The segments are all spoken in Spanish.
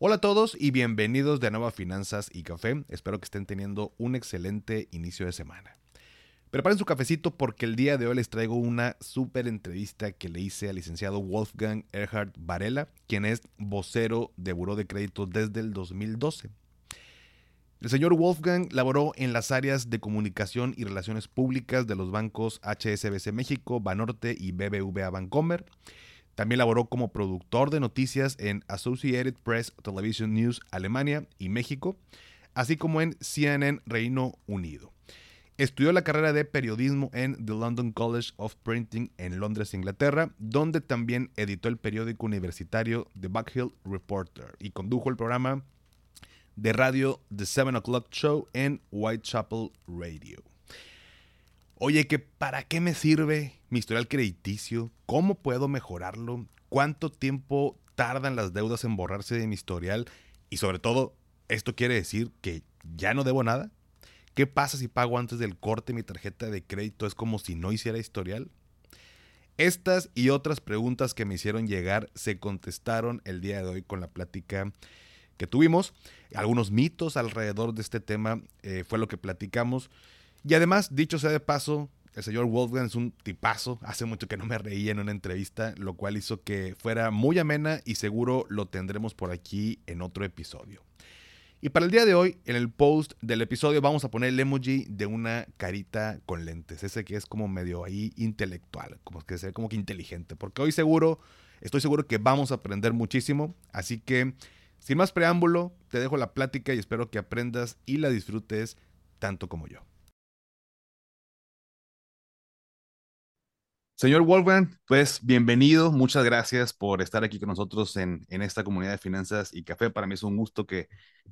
Hola a todos y bienvenidos de nuevo a Finanzas y Café. Espero que estén teniendo un excelente inicio de semana. Preparen su cafecito porque el día de hoy les traigo una súper entrevista que le hice al licenciado Wolfgang Erhard Varela, quien es vocero de Buró de Crédito desde el 2012. El señor Wolfgang laboró en las áreas de comunicación y relaciones públicas de los bancos HSBC México, Banorte y BBVA Bancomer también laboró como productor de noticias en Associated Press Television News Alemania y México, así como en CNN Reino Unido. Estudió la carrera de periodismo en The London College of Printing en Londres, Inglaterra, donde también editó el periódico universitario The Buckhill Reporter y condujo el programa de radio The 7 O'Clock Show en Whitechapel Radio. Oye, ¿que ¿para qué me sirve mi historial crediticio? ¿Cómo puedo mejorarlo? ¿Cuánto tiempo tardan las deudas en borrarse de mi historial? Y sobre todo, ¿esto quiere decir que ya no debo nada? ¿Qué pasa si pago antes del corte mi tarjeta de crédito? ¿Es como si no hiciera historial? Estas y otras preguntas que me hicieron llegar se contestaron el día de hoy con la plática que tuvimos. Algunos mitos alrededor de este tema eh, fue lo que platicamos. Y además, dicho sea de paso, el señor Wolfgang es un tipazo. Hace mucho que no me reía en una entrevista, lo cual hizo que fuera muy amena y seguro lo tendremos por aquí en otro episodio. Y para el día de hoy, en el post del episodio vamos a poner el emoji de una carita con lentes, ese que es como medio ahí intelectual, como que se ve como que inteligente, porque hoy seguro, estoy seguro que vamos a aprender muchísimo, así que sin más preámbulo, te dejo la plática y espero que aprendas y la disfrutes tanto como yo. Señor Wolfgang, pues bienvenido, muchas gracias por estar aquí con nosotros en, esta comunidad de finanzas y café. Para mí es un gusto que,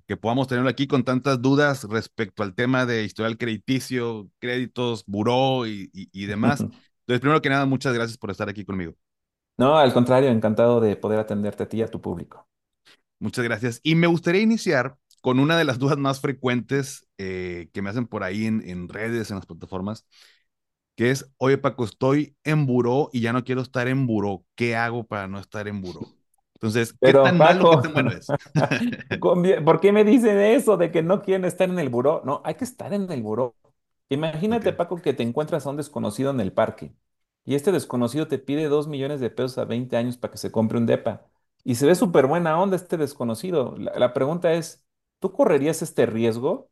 que podamos tenerlo aquí con tantas dudas respecto al tema de historial crediticio, créditos, buró y, y demás. Entonces, primero que nada, muchas gracias por estar aquí conmigo. No, al contrario, encantado de poder atenderte a ti y a tu público. Muchas gracias. Y me gustaría iniciar con una de las dudas más frecuentes eh, que me hacen por ahí en, en redes, en las plataformas que es, oye Paco, estoy en buró y ya no quiero estar en buró. ¿Qué hago para no estar en buró? Entonces, ¿qué tan malo, qué tan bueno es? ¿Por qué me dicen eso de que no quieren estar en el buró? No, hay que estar en el buró. Imagínate, Paco, que te encuentras a un desconocido en el parque y este desconocido te pide dos millones de pesos a 20 años para que se compre un DEPA. Y se ve súper buena onda este desconocido. La, pregunta es, ¿tú correrías este riesgo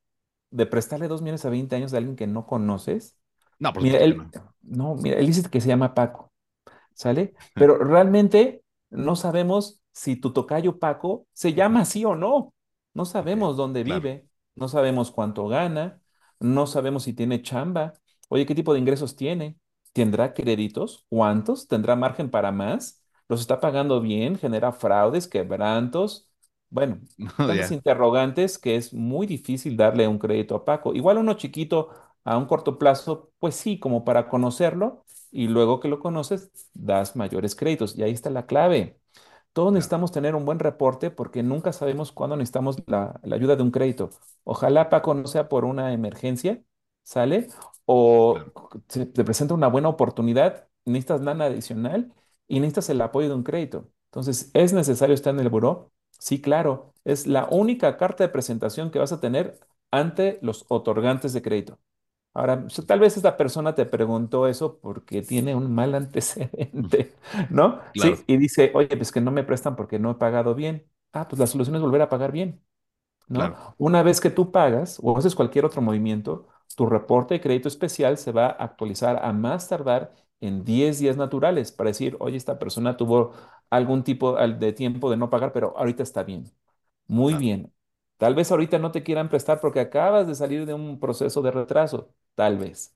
de prestarle dos millones a 20 años a alguien que no conoces? No, por Mira, él, no. mira, él dice que se llama Paco, ¿sale? Pero realmente no sabemos si tu tocayo Paco se llama así o no. No sabemos dónde vive, no sabemos cuánto gana, no sabemos si tiene chamba. Oye, ¿qué tipo de ingresos tiene? ¿Tendrá créditos? ¿Cuántos? ¿Tendrá margen para más? ¿Los está pagando bien? ¿Genera fraudes, quebrantos? Bueno, tantas interrogantes que es muy difícil darle un crédito a Paco. Igual uno chiquito a un corto plazo, pues sí, como para conocerlo y luego que lo conoces, das mayores créditos. Y ahí está la clave. Todos necesitamos tener un buen reporte porque nunca sabemos cuándo necesitamos la, ayuda de un crédito. Ojalá, Paco, no sea por una emergencia, ¿sale? O se te presenta una buena oportunidad, necesitas nada adicional y necesitas el apoyo de un crédito. Entonces, ¿es necesario estar en el buró? Sí, claro. Es la única carta de presentación que vas a tener ante los otorgantes de crédito. Ahora, tal vez esta persona te preguntó eso porque tiene un mal antecedente, ¿no? Sí, y dice, oye, pues que no me prestan porque no he pagado bien. Ah, pues la solución es volver a pagar bien. ¿no? Claro, Una vez que tú pagas o haces cualquier otro movimiento, tu reporte de crédito especial se va a actualizar a más tardar en 10 días naturales para decir, oye, esta persona tuvo algún tipo de tiempo de no pagar, pero ahorita está bien. Muy claro, bien. Tal vez ahorita no te quieran prestar porque acabas de salir de un proceso de retraso. Tal vez.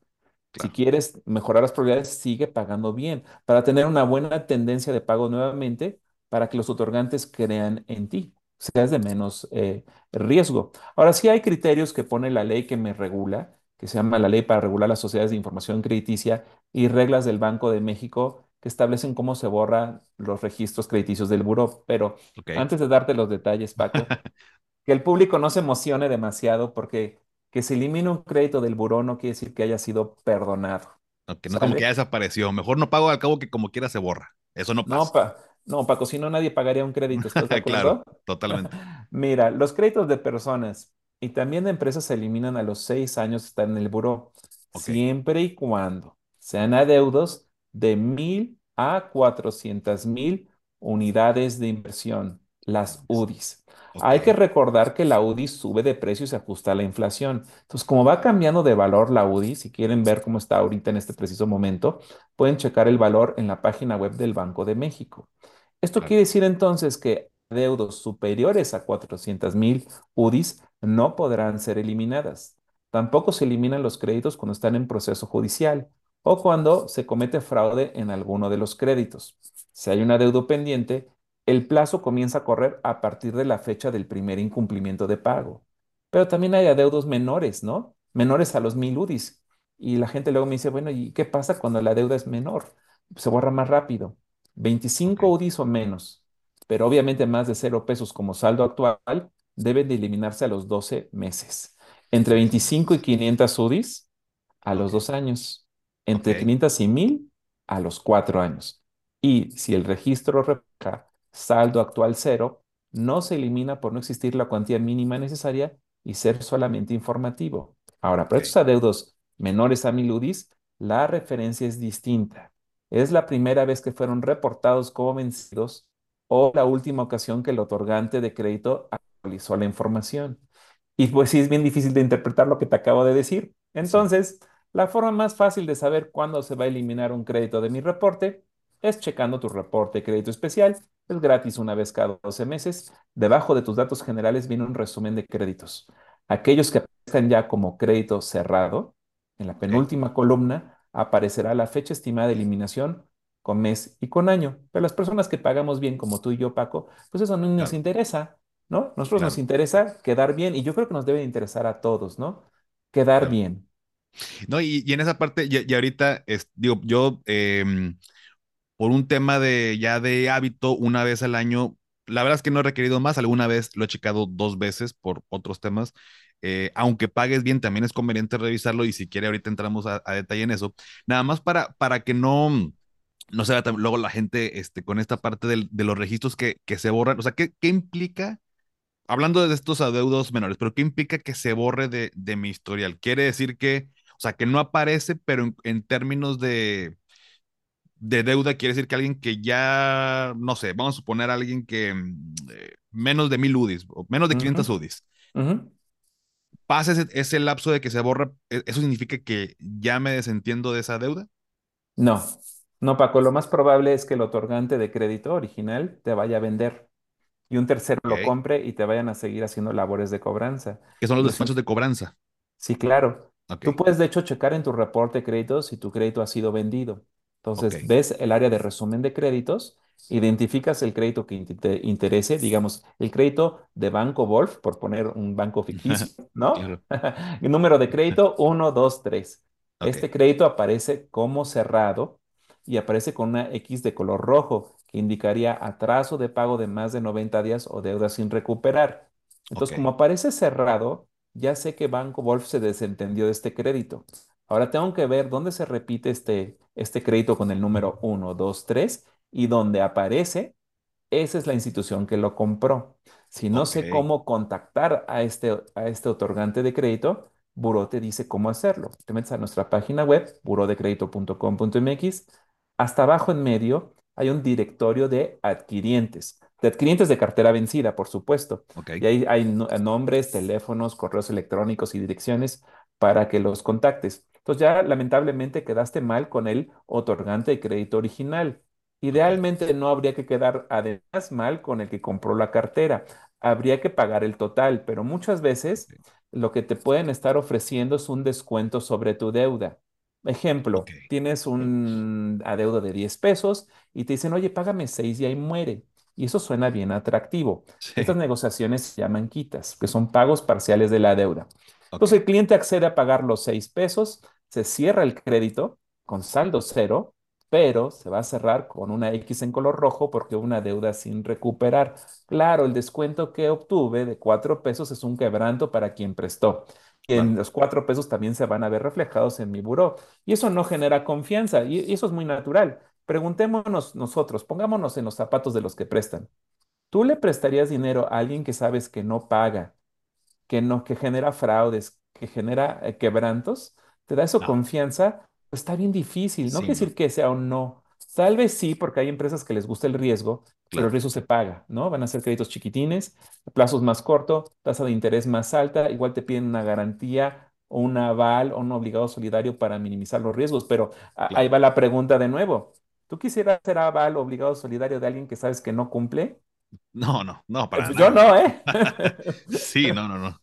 Si quieres mejorar las probabilidades, sigue pagando bien para tener una buena tendencia de pago nuevamente, para que los otorgantes crean en ti, seas de menos eh, riesgo. Ahora, sí hay criterios que pone la ley que me regula, que se llama la Ley para regular las sociedades de información crediticia y reglas del Banco de México que establecen cómo se borran los registros crediticios del buró. Pero antes de darte los detalles, Paco, que el público no se emocione demasiado porque que se elimine un crédito del buró no quiere decir que haya sido perdonado. Ok, no como que ya desapareció. Mejor no pago al cabo que como quiera se borra. Eso no No, pasa. pa, no, Paco, si no nadie pagaría un crédito, ¿estás de Claro, totalmente. Mira, los créditos de personas y también de empresas se eliminan a los seis años de estar en el buró, siempre y cuando sean adeudos de mil a cuatrocientas mil unidades de inversión, las UDIs. Hay que recordar que la UDI sube de precio y se ajusta a la inflación. Entonces, como va cambiando de valor la UDI, si quieren ver cómo está ahorita en este preciso momento, pueden checar el valor en la página web del Banco de México. Esto quiere decir entonces que deudos superiores a 400 mil UDIs no podrán ser eliminadas. Tampoco se eliminan los créditos cuando están en proceso judicial o cuando se comete fraude en alguno de los créditos. Si hay un adeudo pendiente, el plazo comienza a correr a partir de la fecha del primer incumplimiento de pago. Pero también hay adeudos menores, ¿no? Menores a los mil UDIs. Y la gente luego me dice, bueno, ¿y qué pasa cuando la deuda es menor? Se borra más rápido. ok, 25 UDIs o menos, pero obviamente más de cero pesos como saldo actual, deben de eliminarse a los 12 meses. Entre 25 y 500 UDIs a los dos años. Entre 500 y 1000 a los cuatro años. Y si el registro refleja saldo actual cero, no se elimina por no existir la cuantía mínima necesaria y ser solamente informativo. Ahora, para estos adeudos menores a 1000 UDIs, la referencia es distinta. Es la primera vez que fueron reportados como vencidos o la última ocasión que el otorgante de crédito actualizó la información. Y pues sí, es bien difícil de interpretar lo que te acabo de decir. sí, Entonces, la forma más fácil de saber cuándo se va a eliminar un crédito de mi reporte es checando tu reporte de crédito especial. Es gratis una vez cada 12 meses. Debajo de tus datos generales viene un resumen de créditos. Aquellos que aparezcan ya como crédito cerrado, en la penúltima columna aparecerá la fecha estimada de eliminación con mes y con año. Pero las personas que pagamos bien, como tú y yo, Paco, pues eso no nos interesa, ¿no? Nosotros nos interesa quedar bien y yo creo que nos debe interesar a todos, ¿no? Quedar claro. bien. No, y, y en esa parte, y, y ahorita, es, digo, yo, em, por un tema de ya de hábito, una vez al año, la verdad es que no he requerido más, alguna vez lo he checado dos veces por otros temas. eh, aunque pagues bien, también es conveniente revisarlo y si quiere ahorita entramos a, a detalle en eso. Nada más para, para que no, no se vea luego la gente este, con esta parte de los registros que, que se borran. O sea, ¿qué, qué implica? Hablando de estos adeudos menores, pero ¿qué implica que se borre de, de mi historial? Quiere decir que, o sea, que no aparece, pero en términos de, de deuda, quiere decir que alguien que ya, no sé, vamos a suponer a alguien que mm, eh, menos de mil UDIs, o menos de Ujú, 500 UDIs, pasa ese, ese lapso de que se borra, ¿e- ¿eso significa que ya me desentiendo de esa deuda? No, no, Paco, lo más probable es que el otorgante de crédito original te vaya a vender y un tercero lo compre y te vayan a seguir haciendo labores de cobranza. Que son los Y despachos de cobranza. Sí, claro. Tú puedes, de hecho, checar en tu reporte de créditos si tu crédito ha sido vendido. Entonces, ves el área de resumen de créditos, identificas el crédito que te interese, digamos, el crédito de Banco Wolf, por poner un banco ficticio, ¿no? El número de crédito uno, 2, 3. Ok, Este crédito aparece como cerrado y aparece con una X de color rojo, que indicaría atraso de pago de más de 90 días o deuda sin recuperar. Entonces, como aparece cerrado, ya sé que Banco Wolf se desentendió de este crédito. Ahora tengo que ver dónde se repite este, este crédito con el número uno, 2, 3 y donde aparece, esa es la institución que lo compró. Si no ok, sé cómo contactar a este, a este otorgante de crédito, Buró te dice cómo hacerlo. Te metes a nuestra página web, burodecredito.com.mx. Hasta abajo en medio hay un directorio de adquirientes. de clientes de cartera vencida, por supuesto. Ok. Y ahí hay no- nombres, teléfonos, correos electrónicos y direcciones para que los contactes. Entonces ya lamentablemente quedaste mal con el otorgante de crédito original. Idealmente no habría que quedar además mal con el que compró la cartera. Habría que pagar el total, pero muchas veces lo que te pueden estar ofreciendo es un descuento sobre tu deuda. Ejemplo, tienes un adeudo de 10 pesos y te dicen, oye, págame 6 y ahí muere. Y eso suena bien atractivo. Sí. Estas negociaciones se llaman quitas, que son pagos parciales de la deuda. Entonces el cliente accede a pagar los 6 pesos, se cierra el crédito con saldo cero, pero se va a cerrar con una X en color rojo porque una deuda sin recuperar. Claro, el descuento que obtuve de 4 pesos es un quebranto para quien prestó. Y en los 4 pesos también se van a ver reflejados en mi buró. Y eso no genera confianza y y eso es muy natural. Preguntémonos nosotros, pongámonos en los zapatos de los que prestan. ¿Tú le prestarías dinero a alguien que sabes que no paga? que no, que genera fraudes, que genera eh, quebrantos, te da eso No. confianza, pues está bien difícil. No Sí, quiere decir que sea o no. Tal vez sí, porque hay empresas que les gusta el riesgo, pero el riesgo se paga, ¿no? Van a ser créditos chiquitines, plazos más cortos, tasa de interés más alta, igual te piden una garantía o un aval o un obligado solidario para minimizar los riesgos, pero Claro. ahí va la pregunta de nuevo. ¿Tú quisieras ser aval o obligado solidario de alguien que sabes que no cumple? No, no, no, para Pues yo nada. no, ¿eh? Sí, no, no, no.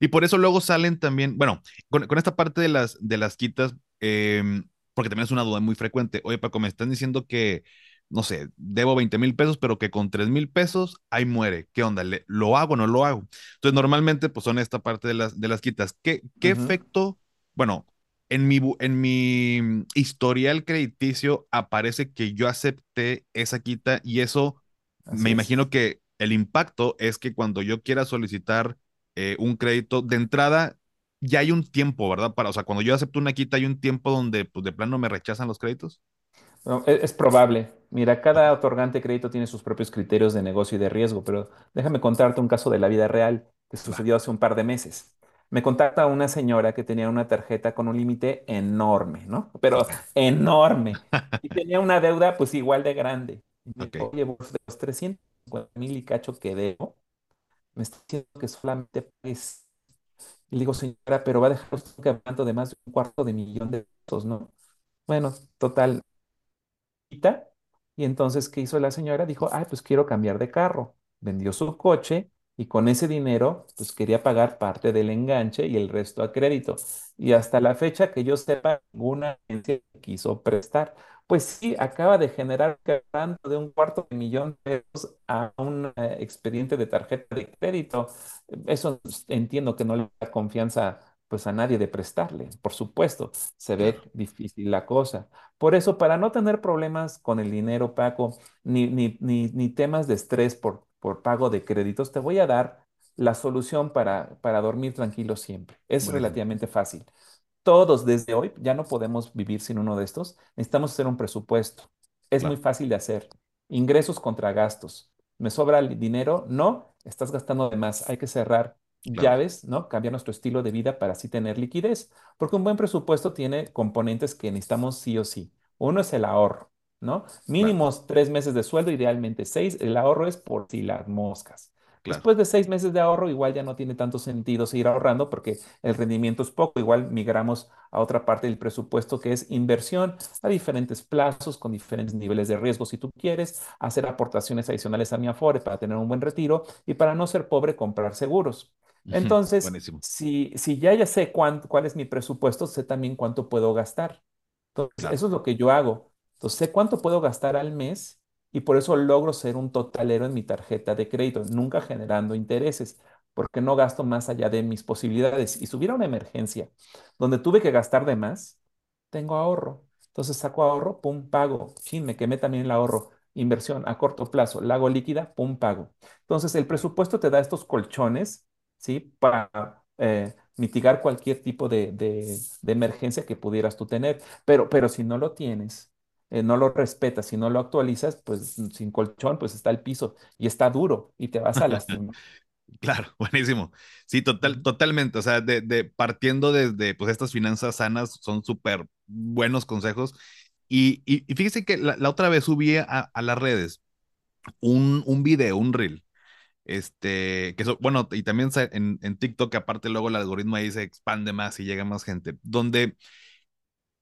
Y por eso luego salen también, bueno, con, con esta parte de las, de las quitas, em, porque también es una duda muy frecuente. Oye, Paco, me están diciendo que, no sé, debo 20 mil pesos, pero que con 3 mil pesos ahí muere. ¿Qué onda? ¿Le- ¿Lo hago o no lo hago? Entonces, normalmente, pues son esta parte de las, de las quitas. ¿Qué, qué efecto? Bueno, en mi, en mi historial crediticio aparece que yo acepté esa quita y eso Así me es. imagino que el impacto es que cuando yo quiera solicitar eh, un crédito de entrada, ya hay un tiempo, ¿verdad? Para, o sea, cuando yo acepto una quita, hay un tiempo donde, pues, de plano me rechazan los créditos. No, e- es, probable. Mira, cada otorgante de crédito tiene sus propios criterios de negocio y de riesgo, pero déjame contarte un caso de la vida real que sucedió hace un par de meses. Me contacta una señora que tenía una tarjeta con un límite enorme, ¿no? Pero enorme. Y tenía una deuda pues igual de grande. Y me oye, vos de los 350 mil y cacho que debo, me está diciendo que solamente pagues. Y le digo, señora, pero va a dejar usted quebranto de más de un cuarto de millón de pesos, ¿no? Bueno, total. Y entonces, ¿qué hizo la señora? Dijo, ay, pues quiero cambiar de carro. Vendió su coche y con ese dinero, pues quería pagar parte del enganche y el resto a crédito. Y hasta la fecha que yo sepa, ninguna agencia quiso prestar. Pues sí, acaba de generar quebranto de un cuarto de millón de pesos a un eh, expediente de tarjeta de crédito. Eso entiendo que no le da confianza pues a nadie de prestarle, por supuesto, se ve difícil la cosa. Por eso, para no tener problemas con el dinero, Paco, ni, ni, ni, ni temas de estrés por, por pago de créditos, te voy a dar la solución para, para dormir tranquilo siempre. Es relativamente fácil. Todos desde hoy ya no podemos vivir sin uno de estos. Necesitamos hacer un presupuesto. Es muy fácil de hacer. Ingresos contra gastos. ¿Me sobra el dinero? No, estás gastando de más. Hay que cerrar claro, llaves, ¿no? Cambiar nuestro estilo de vida para así tener liquidez. Porque un buen presupuesto tiene componentes que necesitamos sí o sí. Uno es el ahorro, ¿no? claro, Mínimos tres meses de sueldo, idealmente seis. El ahorro es por si las moscas. Claro, Después de seis meses de ahorro, igual ya no tiene tanto sentido seguir ahorrando porque el rendimiento es poco. Igual migramos a otra parte del presupuesto que es inversión a diferentes plazos, con diferentes niveles de riesgo si tú quieres, hacer aportaciones adicionales a mi Afore para tener un buen retiro y para no ser pobre, comprar seguros. Entonces, buenísimo, si, si ya ya sé cuán- cuál es mi presupuesto, sé también cuánto puedo gastar. Entonces, claro, eso es lo que yo hago. Entonces, sé cuánto puedo gastar al mes y por eso logro ser un totalero en mi tarjeta de crédito, nunca generando intereses, porque no gasto más allá de mis posibilidades. Y si hubiera una emergencia donde tuve que gastar de más, tengo ahorro. Entonces saco ahorro, pum, pago. Chin, me quemé también el ahorro. Inversión a corto plazo, la hago líquida, pum, pago. Entonces, el presupuesto te da estos colchones, ¿sí? Para eh, mitigar cualquier tipo de, de- de emergencia que pudieras tú tener. Pero, pero si no lo tienes, eh, no lo respetas, si no lo actualizas, pues sin colchón, pues está el piso y está duro y te vas a lastimar. claro, buenísimo. Sí, total, totalmente. O sea, de, de partiendo desde, pues, estas finanzas sanas son súper buenos consejos. Y, y, y fíjese que la, la otra vez subí a, a las redes un, un video, un reel, este, que eso, bueno, y también en, en TikTok, aparte luego el algoritmo ahí se expande más y llega más gente, donde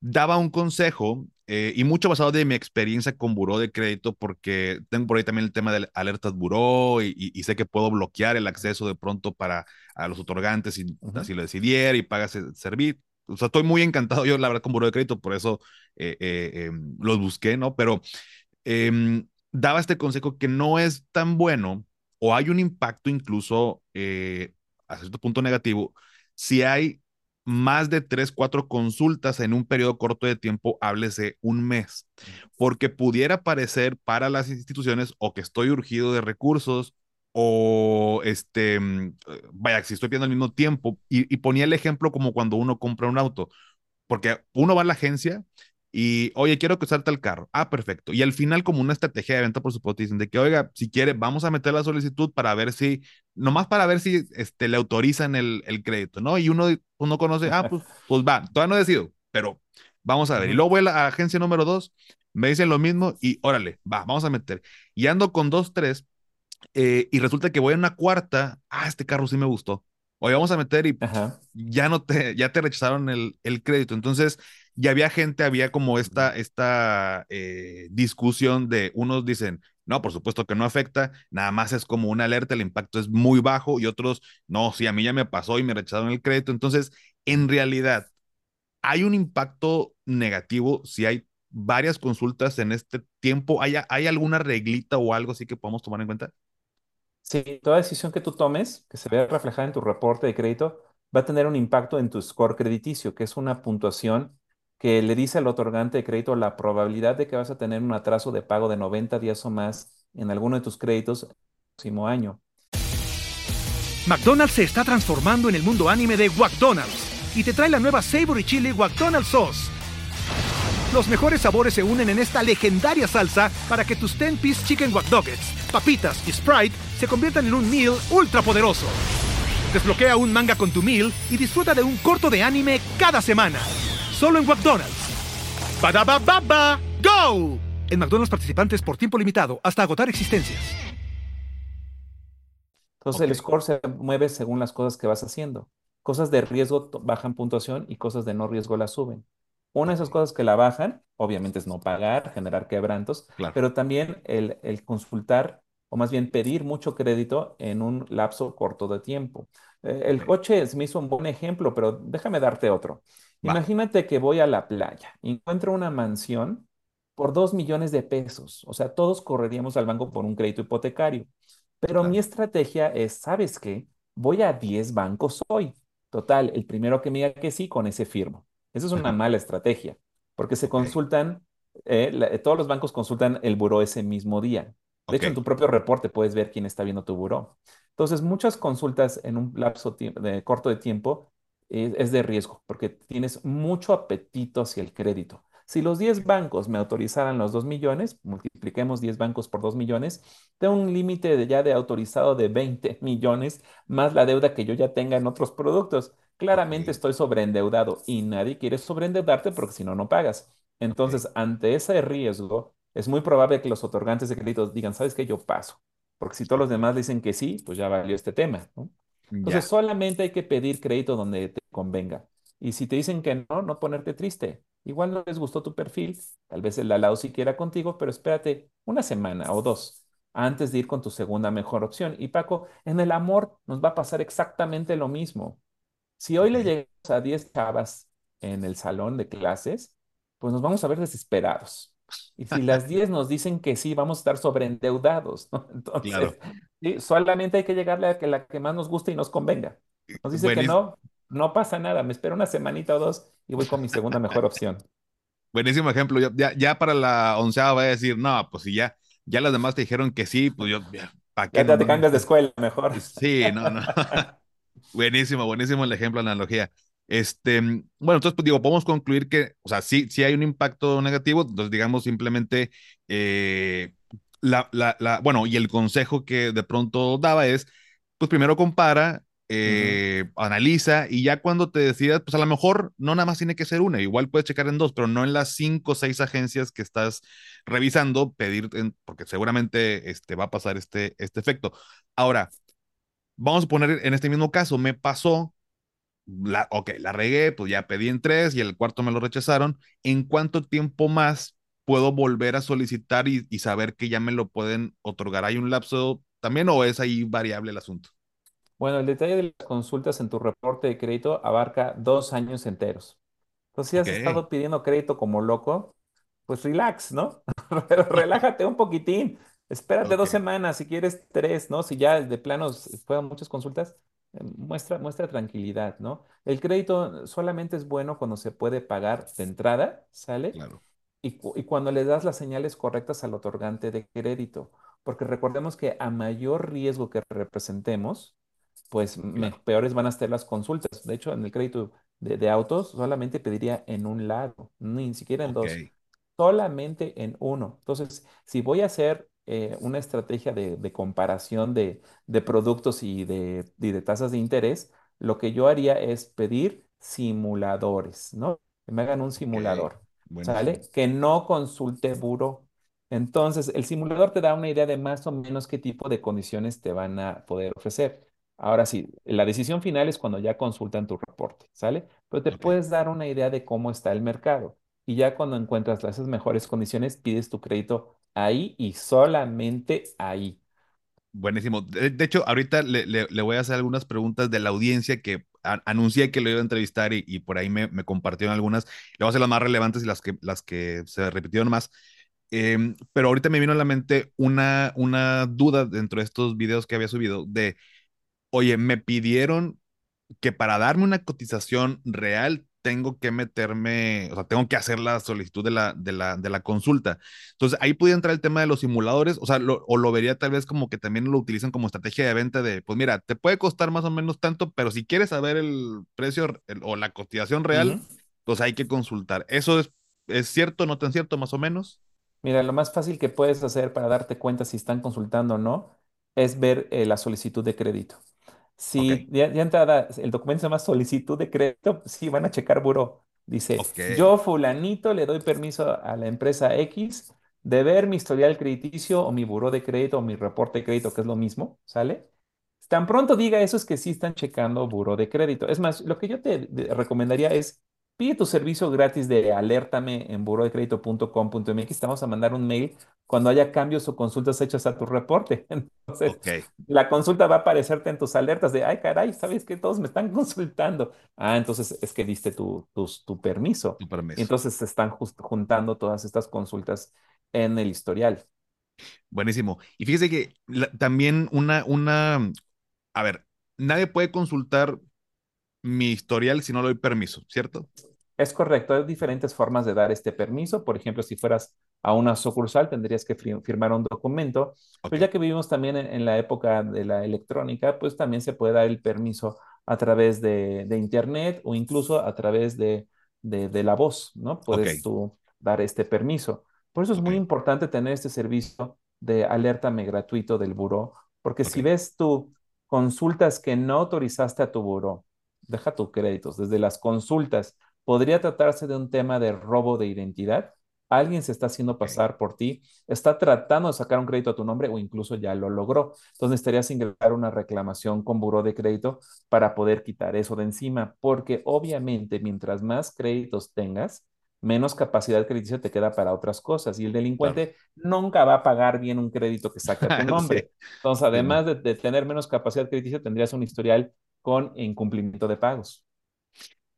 daba un consejo eh, y mucho basado de mi experiencia con buró de crédito, porque tengo por ahí también el tema de alertas buró y, sé que puedo bloquear el acceso de pronto para a los otorgantes si así lo decidiera y pagas el servicio. O sea, estoy muy encantado yo, la verdad, con buró de crédito, por eso eh, eh, em, los busqué, ¿no? Pero em, daba este consejo que no es tan bueno o hay un impacto incluso a cierto punto negativo si hay más de tres, cuatro consultas en un periodo corto de tiempo, háblese un mes, porque pudiera parecer para las instituciones o que estoy urgido de recursos o este, mm, vaya, si estoy pidiendo al mismo tiempo, y, y ponía el ejemplo como cuando uno compra un auto, porque uno va a la agencia y, oye, quiero que usarte el carro. Ah, perfecto. Y al final, como una estrategia de venta, por supuesto, dicen de que, oiga, si quiere, vamos a meter la solicitud para ver si, nomás para ver si este, le autorizan el, el crédito, ¿no? Y uno, uno conoce, ah, pues, pues va, todavía no decido, pero vamos a ver. Y luego voy a la agencia número dos, me dicen lo mismo y órale, va, vamos a meter. Y ando con dos, tres, eh, y resulta que voy a una cuarta, ah, este carro sí me gustó. Oye, vamos a meter y ya no te, ya te rechazaron el, el crédito. Entonces, y había gente, había como esta, esta eh, discusión de unos dicen, no, por supuesto que no afecta, nada más es como una alerta, el impacto es muy bajo y otros, no, sí, a mí ya me pasó y me rechazaron el crédito. Entonces, en realidad, ¿hay un impacto negativo si hay varias consultas en este tiempo? ¿Hay, hay alguna reglita o algo así que podamos tomar en cuenta? Sí, toda decisión que tú tomes, que se vea reflejada en tu reporte de crédito, va a tener un impacto en tu score crediticio, que es una puntuación que le dice al otorgante de crédito la probabilidad de que vas a tener un atraso de pago de 90 días o más en alguno de tus créditos el próximo año. McDonald's se está transformando en el mundo anime de McDonald's y te trae la nueva Savory Chili McDonald's Sauce. Los mejores sabores se unen en esta legendaria salsa para que tus 10-piece chicken wack papitas y Sprite se conviertan en un meal ultra poderoso. Desbloquea un manga con tu meal y disfruta de un corto de anime cada semana solo en McDonald's. baba ¡Go! En McDonald's participantes por tiempo limitado hasta agotar existencias. Entonces el score se mueve según las cosas que vas haciendo. Cosas de riesgo bajan puntuación y cosas de no riesgo la suben. Una de esas cosas que la bajan, obviamente, es no pagar, generar quebrantos, pero también el, el, consultar o más bien pedir mucho crédito en un lapso corto de tiempo. Eh, el coche me hizo un buen ejemplo, pero déjame darte otro. Imagínate que voy a la playa, encuentro una mansión por dos millones de pesos. O sea, todos correríamos al banco por un crédito hipotecario. Pero mi estrategia es, ¿sabes qué? Voy a 10 bancos hoy. Total, el primero que me diga que sí, con ese firmo. Esa es una mala estrategia, porque se consultan, eh, todos los bancos consultan el buró ese mismo día. De hecho, en tu propio reporte puedes ver quién está viendo tu buró. Entonces, muchas consultas en un lapso de corto de tiempo es, de riesgo, porque tienes mucho apetito hacia el crédito. Si los 10 bancos me autorizaran los 2 millones, multipliquemos 10 bancos por 2 millones, tengo un límite ya de autorizado de 20 millones más la deuda que yo ya tenga en otros productos. Claramente estoy sobreendeudado y nadie quiere sobreendeudarte porque si no, no pagas. Entonces, ante ese riesgo, es muy probable que los otorgantes de créditos digan, ¿sabes qué? Yo paso. Porque si todos los demás dicen que sí, pues ya valió este tema. ¿no? Entonces, solamente hay que pedir crédito donde te convenga. Y si te dicen que no, no ponerte triste. Igual no les gustó tu perfil, tal vez el alao sí quiera contigo, pero espérate una semana o dos antes de ir con tu segunda mejor opción. Y Paco, en el amor nos va a pasar exactamente lo mismo. Si hoy le llegamos a 10 chavas en el salón de clases, pues nos vamos a ver desesperados. Y si las 10 nos dicen que sí, vamos a estar sobreendeudados, ¿no? Entonces, solamente hay que llegarle a que la que más nos guste y nos convenga. Nos dice que no, no pasa nada, me espero una semanita o dos y voy con mi segunda mejor opción. Buenísimo ejemplo. Ya, ya, para la onceava voy a decir, no, pues si ya, ya las demás te dijeron que sí, pues yo, ¿para qué? Ya te cambias de escuela mejor. Sí, no, no. buenísimo, buenísimo el ejemplo, la analogía. Este, bueno, entonces, pues digo, podemos concluir que, o sea, sí, sí hay un impacto negativo, entonces digamos simplemente, eh, la, la, la, bueno, y el consejo que de pronto daba es, pues primero compara eh, analiza y ya cuando te decidas, pues a lo mejor no nada más tiene que ser una, igual puedes checar en dos, pero no en las cinco o seis agencias que estás revisando, pedir, porque seguramente este, va a pasar este, este efecto. Ahora, vamos a poner en este mismo caso, me pasó, la, ok, la regué, pues ya pedí en tres y el cuarto me lo rechazaron. ¿En cuánto tiempo más puedo volver a solicitar y, y saber que ya me lo pueden otorgar? ¿Hay un lapso también o es ahí variable el asunto? Bueno, el detalle de las consultas en tu reporte de crédito abarca dos años enteros. Entonces, si has estado pidiendo crédito como loco, pues relax, ¿no? Pero relájate un poquitín. Espérate dos semanas, si quieres tres, ¿no? Si ya de planos fueron muchas consultas, muestra, muestra tranquilidad, ¿no? El crédito solamente es bueno cuando se puede pagar de entrada, ¿sale? Claro. Y, y cuando le das las señales correctas al otorgante de crédito. Porque recordemos que a mayor riesgo que representemos, pues peores van a ser las consultas. De hecho, en el crédito de, autos solamente pediría en un lado, ni siquiera en dos, solamente en uno. Entonces, si voy a hacer eh, una estrategia de, comparación de, productos y de, de tasas de interés, lo que yo haría es pedir simuladores, ¿no? Que me hagan un simulador, ¿sale? Que no consulte buro. Entonces, el simulador te da una idea de más o menos qué tipo de condiciones te van a poder ofrecer. Ahora sí, la decisión final es cuando ya consultan tu reporte, ¿sale? Pero te puedes dar una idea de cómo está el mercado. Y ya cuando encuentras las mejores condiciones, pides tu crédito ahí y solamente ahí. Buenísimo. De, hecho, ahorita le, voy a hacer algunas preguntas de la audiencia que anuncié que lo iba a entrevistar y, por ahí me, compartieron algunas. Le voy a hacer las más relevantes y las que, las que se repitieron más. Em, pero ahorita me vino a la mente una, una duda dentro de estos videos que había subido de oye, me pidieron que para darme una cotización real tengo que meterme, o sea, tengo que hacer la solicitud de la, de la, de la consulta. Entonces, ahí puede entrar el tema de los simuladores, o sea, o lo vería tal vez como que también lo utilizan como estrategia de venta de, pues mira, te puede costar más o menos tanto, pero si quieres saber el precio o la cotización real, pues hay que consultar. ¿Eso es, es cierto, no tan cierto, más o menos? Mira, lo más fácil que puedes hacer para darte cuenta si están consultando o no es ver eh, la solicitud de crédito. Si ya, ya, entrada, el documento se llama solicitud de crédito, sí van a checar buró. Dice, yo fulanito le doy permiso a la empresa X de ver mi historial crediticio o mi buró de crédito o mi reporte de crédito, que es lo mismo, ¿sale? Tan pronto diga eso es que sí están checando buró de crédito. Es más, lo que yo te recomendaría es Pide tu servicio gratis de alértame en burodecredito.com.mx. Te vamos a mandar un mail cuando haya cambios o consultas hechas a tu reporte. Entonces, la consulta va a aparecerte en tus alertas de, ay, caray, ¿sabes que Todos me están consultando. Ah, entonces es que diste tu, tu, permiso. Tu permiso. entonces se están juntando todas estas consultas en el historial. Buenísimo. Y fíjese que también una, una, a ver, nadie puede consultar mi historial si no le doy permiso, ¿cierto? Es correcto, hay diferentes formas de dar este permiso. Por ejemplo, si fueras a una sucursal, tendrías que firmar un documento. Pero ya que vivimos también en, la época de la electrónica, pues también se puede dar el permiso a través de, Internet o incluso a través de, la voz, ¿no? Puedes tú dar este permiso. Por eso es muy importante tener este servicio de alértame gratuito del buró, porque si ves tú consultas que no autorizaste a tu buró, deja tus créditos, desde las consultas, podría tratarse de un tema de robo de identidad. Alguien se está haciendo pasar por ti, está tratando de sacar un crédito a tu nombre o incluso ya lo logró. Entonces necesitarías ingresar una reclamación con buró de crédito para poder quitar eso de encima, porque obviamente mientras más créditos tengas, menos capacidad crediticia te queda para otras cosas y el delincuente nunca va a pagar bien un crédito que saca tu nombre. Entonces, además de, de, tener menos capacidad crediticia, tendrías un historial con incumplimiento de pagos.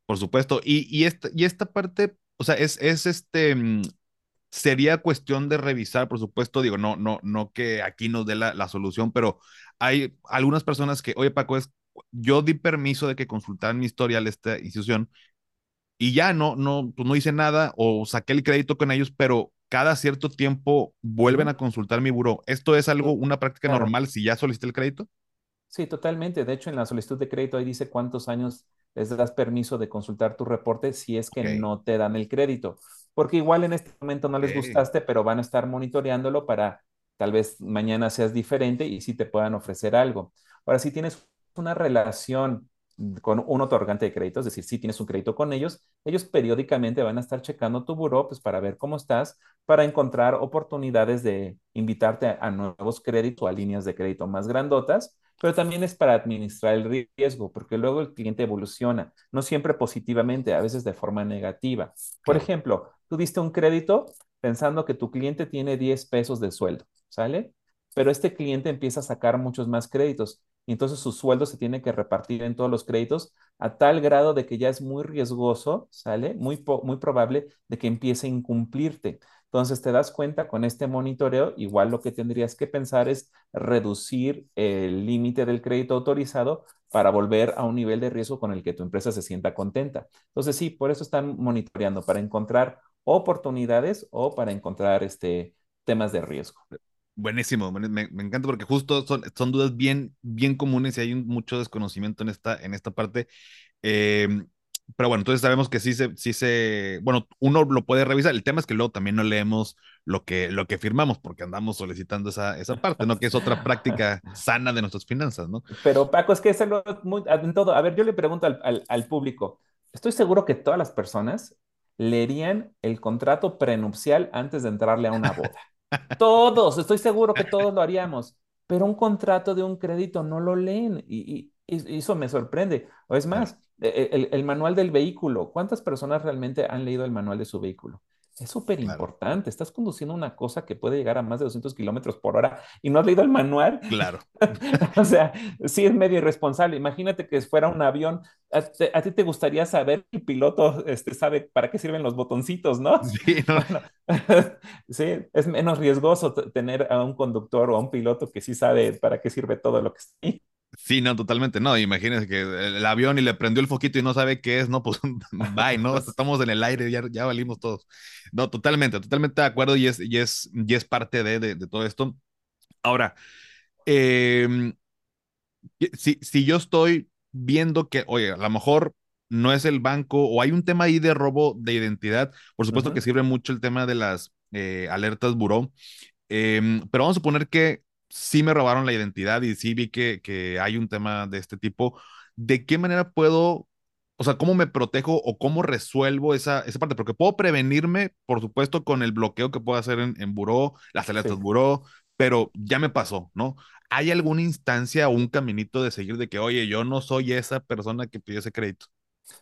Por supuesto. Y, y, esta, y esta parte, o sea, es, es este, mm, sería cuestión de revisar, por supuesto, digo, no, no, no que aquí nos dé la, la solución, pero hay algunas personas que, oye, Paco, es, yo di permiso de que consultaran mi historial esta institución y ya no, no, pues no hice nada o saqué el crédito con ellos, pero cada cierto tiempo vuelven a consultar mi buro. ¿Esto es algo, una práctica normal si ya solicité el crédito? Sí, totalmente. De hecho, en la solicitud de crédito ahí dice cuántos años les das permiso de consultar tu reporte si es que no te dan el crédito. Porque igual en este momento no les gustaste, pero van a estar monitoreándolo para tal vez mañana seas diferente y sí te puedan ofrecer algo. Ahora, si tienes una relación con un otorgante de crédito, es decir, si tienes un crédito con ellos, ellos periódicamente van a estar checando tu buró pues, para ver cómo estás, para encontrar oportunidades de invitarte a, nuevos créditos o a líneas de crédito más grandotas, pero también es para administrar el riesgo, porque luego el cliente evoluciona, no siempre positivamente, a veces de forma negativa. Por ejemplo, tú diste un crédito pensando que tu cliente tiene 10 pesos de sueldo, ¿sale? Pero este cliente empieza a sacar muchos más créditos y entonces su sueldo se tiene que repartir en todos los créditos a tal grado de que ya es muy riesgoso, ¿sale? Muy, muy probable de que empiece a incumplirte. Entonces te das cuenta con este monitoreo, igual lo que tendrías que pensar es reducir el límite del crédito autorizado para volver a un nivel de riesgo con el que tu empresa se sienta contenta. Entonces sí, por eso están monitoreando, para encontrar oportunidades o para encontrar este, temas de riesgo. Buenísimo, me, encanta porque justo son, son, dudas bien, bien comunes y hay mucho desconocimiento en esta, en esta parte. Em, pero bueno, entonces sabemos que sí se, sí se, bueno, uno lo puede revisar. El tema es que luego también no leemos lo que, lo que firmamos porque andamos solicitando esa, esa parte, ¿no? Que es otra práctica sana de nuestras finanzas, ¿no? Pero Paco, es que es muy, en todo. A ver, yo le pregunto al, al, al público, estoy seguro que todas las personas leerían el contrato prenupcial antes de entrarle a una boda. Todos, estoy seguro que todos lo haríamos, pero un contrato de un crédito no lo leen y, eso me sorprende. O es más, e, e, el, el, manual del vehículo, ¿cuántas personas realmente han leído el manual de su vehículo? Es súper importante. Estás conduciendo una cosa que puede llegar a más de 200 kilómetros por hora y no has leído el manual. Claro. o sea, sí es medio irresponsable. Imagínate que fuera un avión. A, ti te gustaría saber el piloto este, sabe para qué sirven los botoncitos, ¿no? Sí, sí, es menos riesgoso tener a un conductor o a un piloto que sí sabe para qué sirve todo lo que está ahí. Sí, no, totalmente. No, imagínense que el avión y le prendió el foquito y no sabe qué es, no, pues bye, ¿no? Estamos en el aire, ya, ya valimos todos. No, totalmente, totalmente de acuerdo y es, y es, y es parte de, de, todo esto. Ahora, em, si, si yo estoy viendo que, oye, a lo mejor no es el banco o hay un tema ahí de robo de identidad, por supuesto que sirve mucho el tema de las eh, alertas buró, em, pero vamos a suponer que sí me robaron la identidad y sí vi que, que hay un tema de este tipo, ¿de qué manera puedo, o sea, cómo me protejo o cómo resuelvo esa, esa parte? Porque puedo prevenirme, por supuesto, con el bloqueo que puedo hacer en, en buró, las alertas buró, pero ya me pasó, ¿no? ¿Hay alguna instancia o un caminito de seguir de que, oye, yo no soy esa persona que pidió ese crédito?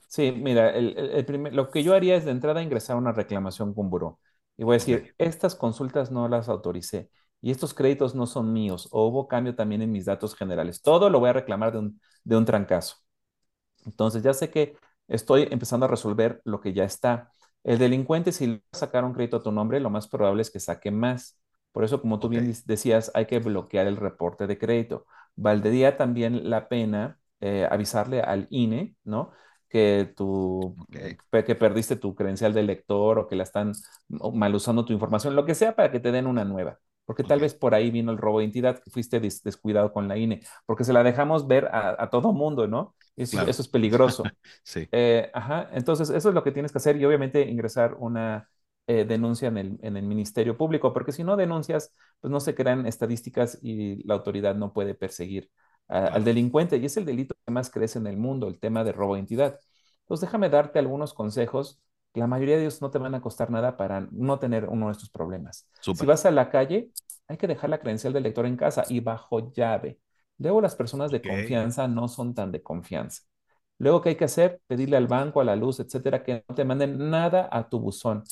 Sí, mira, el, el primer, lo que yo haría es de entrada ingresar una reclamación con buró. Y voy a decir, estas consultas no las autoricé y estos créditos no son míos o hubo cambio también en mis datos generales. Todo lo voy a reclamar de un, de un trancazo. Entonces ya sé que estoy empezando a resolver lo que ya está. El delincuente, si le sacar un crédito a tu nombre, lo más probable es que saque más. Por eso, como tú bien decías, hay que bloquear el reporte de crédito. Valdría también la pena eh, avisarle al INE, ¿no? Que, que perdiste tu credencial de lector o que la están mal usando tu información, lo que sea para que te den una nueva porque tal vez por ahí vino el robo de identidad, que fuiste descuidado con la INE, porque se la dejamos ver a, todo mundo, ¿no? Eso, eso es peligroso. sí. Eh, ajá, entonces eso es lo que tienes que hacer y obviamente ingresar una eh, denuncia en el, en el Ministerio Público, porque si no denuncias, pues no se crean estadísticas y la autoridad no puede perseguir al delincuente y es el delito que más crece en el mundo, el tema de robo de identidad. Entonces déjame darte algunos consejos la mayoría de ellos no te van a costar nada para no tener uno de estos problemas. Si vas a la calle, hay que dejar la credencial del lector en casa y bajo llave. Luego las personas de confianza no son tan de confianza. Luego, ¿qué hay que hacer? Pedirle al banco, a la luz, etcétera, que no te manden nada a tu buzón.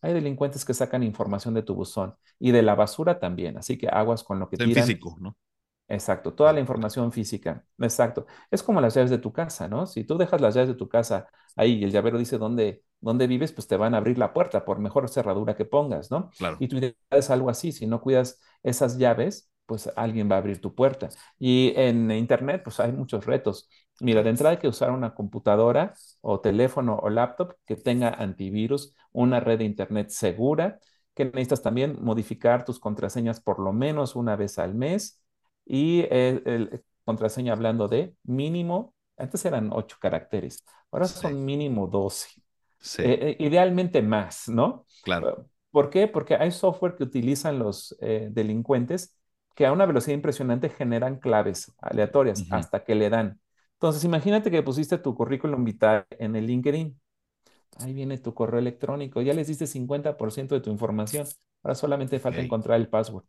Hay delincuentes que sacan información de tu buzón y de la basura también, así que aguas con lo que en físico, ¿no? Exacto, toda la información física. Exacto. Es como las llaves de tu casa, ¿no? Si tú dejas las llaves de tu casa ahí y el llavero dice dónde, dónde vives, pues te van a abrir la puerta por mejor cerradura que pongas, ¿no? Claro. Y tu idea es algo así. Si no cuidas esas llaves, pues alguien va a abrir tu puerta. Y en Internet, pues hay muchos retos. Mira, de entrada hay que usar una computadora o teléfono o laptop que tenga antivirus, una red de Internet segura, que necesitas también modificar tus contraseñas por lo menos una vez al mes y el, contraseña hablando de mínimo, antes eran ocho caracteres, ahora son mínimo 12. Sí. Eh, eh, idealmente más, ¿no? Claro. ¿Por qué? Porque hay software que utilizan los eh, delincuentes que a una velocidad impresionante generan claves aleatorias hasta que le dan. Entonces, imagínate que pusiste tu currículum vitae en el LinkedIn. Ahí viene tu correo electrónico. Ya les diste 50% de tu información. Ahora solamente falta encontrar el password.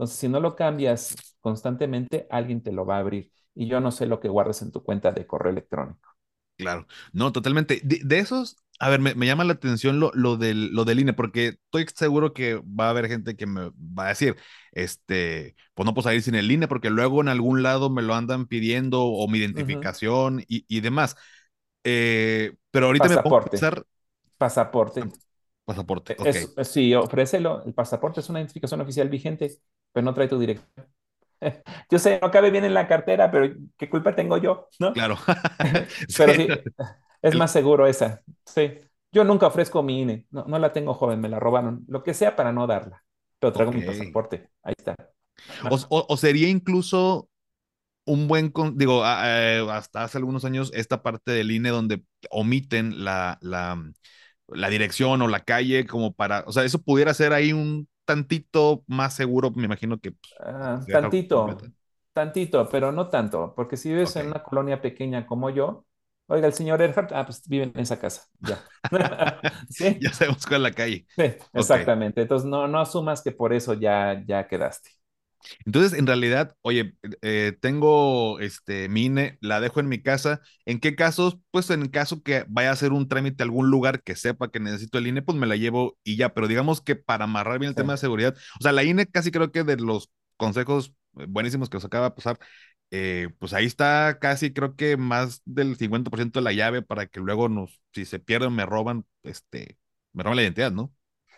Entonces, si no lo cambias constantemente, alguien te lo va a abrir. Y yo no sé lo que guardas en tu cuenta de correo electrónico. Claro, no, totalmente. De, esos, a ver, me, llama la atención lo, lo, del, lo del INE, porque estoy seguro que va a haber gente que me va a decir, este, pues no puedo salir sin el INE, porque luego en algún lado me lo andan pidiendo o mi identificación y, demás. Eh, pero ahorita me pensar. Pasaporte. Pasaporte, ok. sí, ofrécelo. El pasaporte es una identificación oficial vigente, pero no trae tu dirección. Yo sé, no cabe bien en la cartera, pero ¿qué culpa tengo yo? ¿No? Claro. pero sí, es más seguro esa. Sí. Yo nunca ofrezco mi INE. No, no la tengo joven, me la robaron. Lo que sea para no darla. Pero traigo mi pasaporte. Ahí está. O, sería incluso un buen, digo, eh, hasta hace algunos años, esta parte del INE donde omiten la, la, la dirección o la calle como para, o sea, eso pudiera ser ahí un tantito más seguro, me imagino que... Pues, ah, tantito, tantito, pero no tanto, porque si vives en una colonia pequeña como yo, oiga, el señor Erhard, ah, pues vive en esa casa, ya. ¿Sí? Ya sabemos cuál es la calle. Sí, exactamente. Entonces, no, no asumas que por eso ya, ya quedaste. Entonces, en realidad, oye, eh, tengo este INE, la dejo en mi casa. ¿En qué casos? Pues en caso que vaya a hacer un trámite a algún lugar que sepa que necesito el INE, pues me la llevo y ya. Pero digamos que para amarrar bien el tema de seguridad, o sea, la INE casi creo que de los consejos buenísimos que os acaba de pasar, eh, pues ahí está casi creo que más del 50% de la llave para que luego nos, si se pierden, me roban, este, me roban la identidad, ¿no?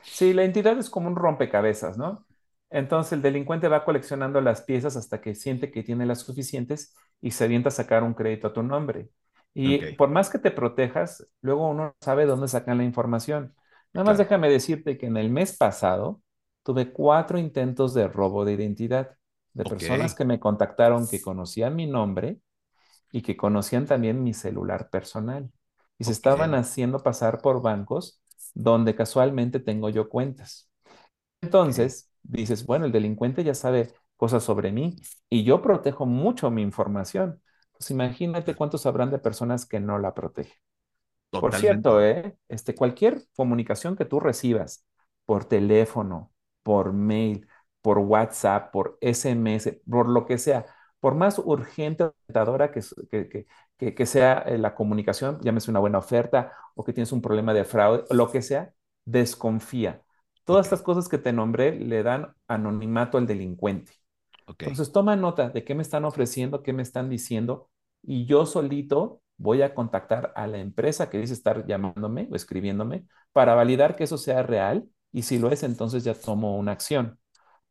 Sí, la identidad es como un rompecabezas, ¿no? Entonces el delincuente va coleccionando las piezas hasta que siente que tiene las suficientes y se avienta a sacar un crédito a tu nombre. Y por más que te protejas, luego uno sabe dónde sacan la información. Nada más déjame decirte que en el mes pasado tuve cuatro intentos de robo de identidad de personas que me contactaron que conocían mi nombre y que conocían también mi celular personal. Y se estaban haciendo pasar por bancos donde casualmente tengo yo cuentas. Entonces, dices, bueno, el delincuente ya sabe cosas sobre mí y yo protejo mucho mi información. Pues imagínate cuántos habrán de personas que no la protegen. Por cierto, ¿eh? este, cualquier comunicación que tú recibas por teléfono, por mail, por WhatsApp, por SMS, por lo que sea, por más urgente o tentadora que, que, que, sea eh, la comunicación, llámese una buena oferta o que tienes un problema de fraude, lo que sea, desconfía. Todas estas cosas que te nombré le dan anonimato al delincuente. Entonces toma nota de qué me están ofreciendo, qué me están diciendo y yo solito voy a contactar a la empresa que dice estar llamándome o escribiéndome para validar que eso sea real y si lo es, entonces ya tomo una acción.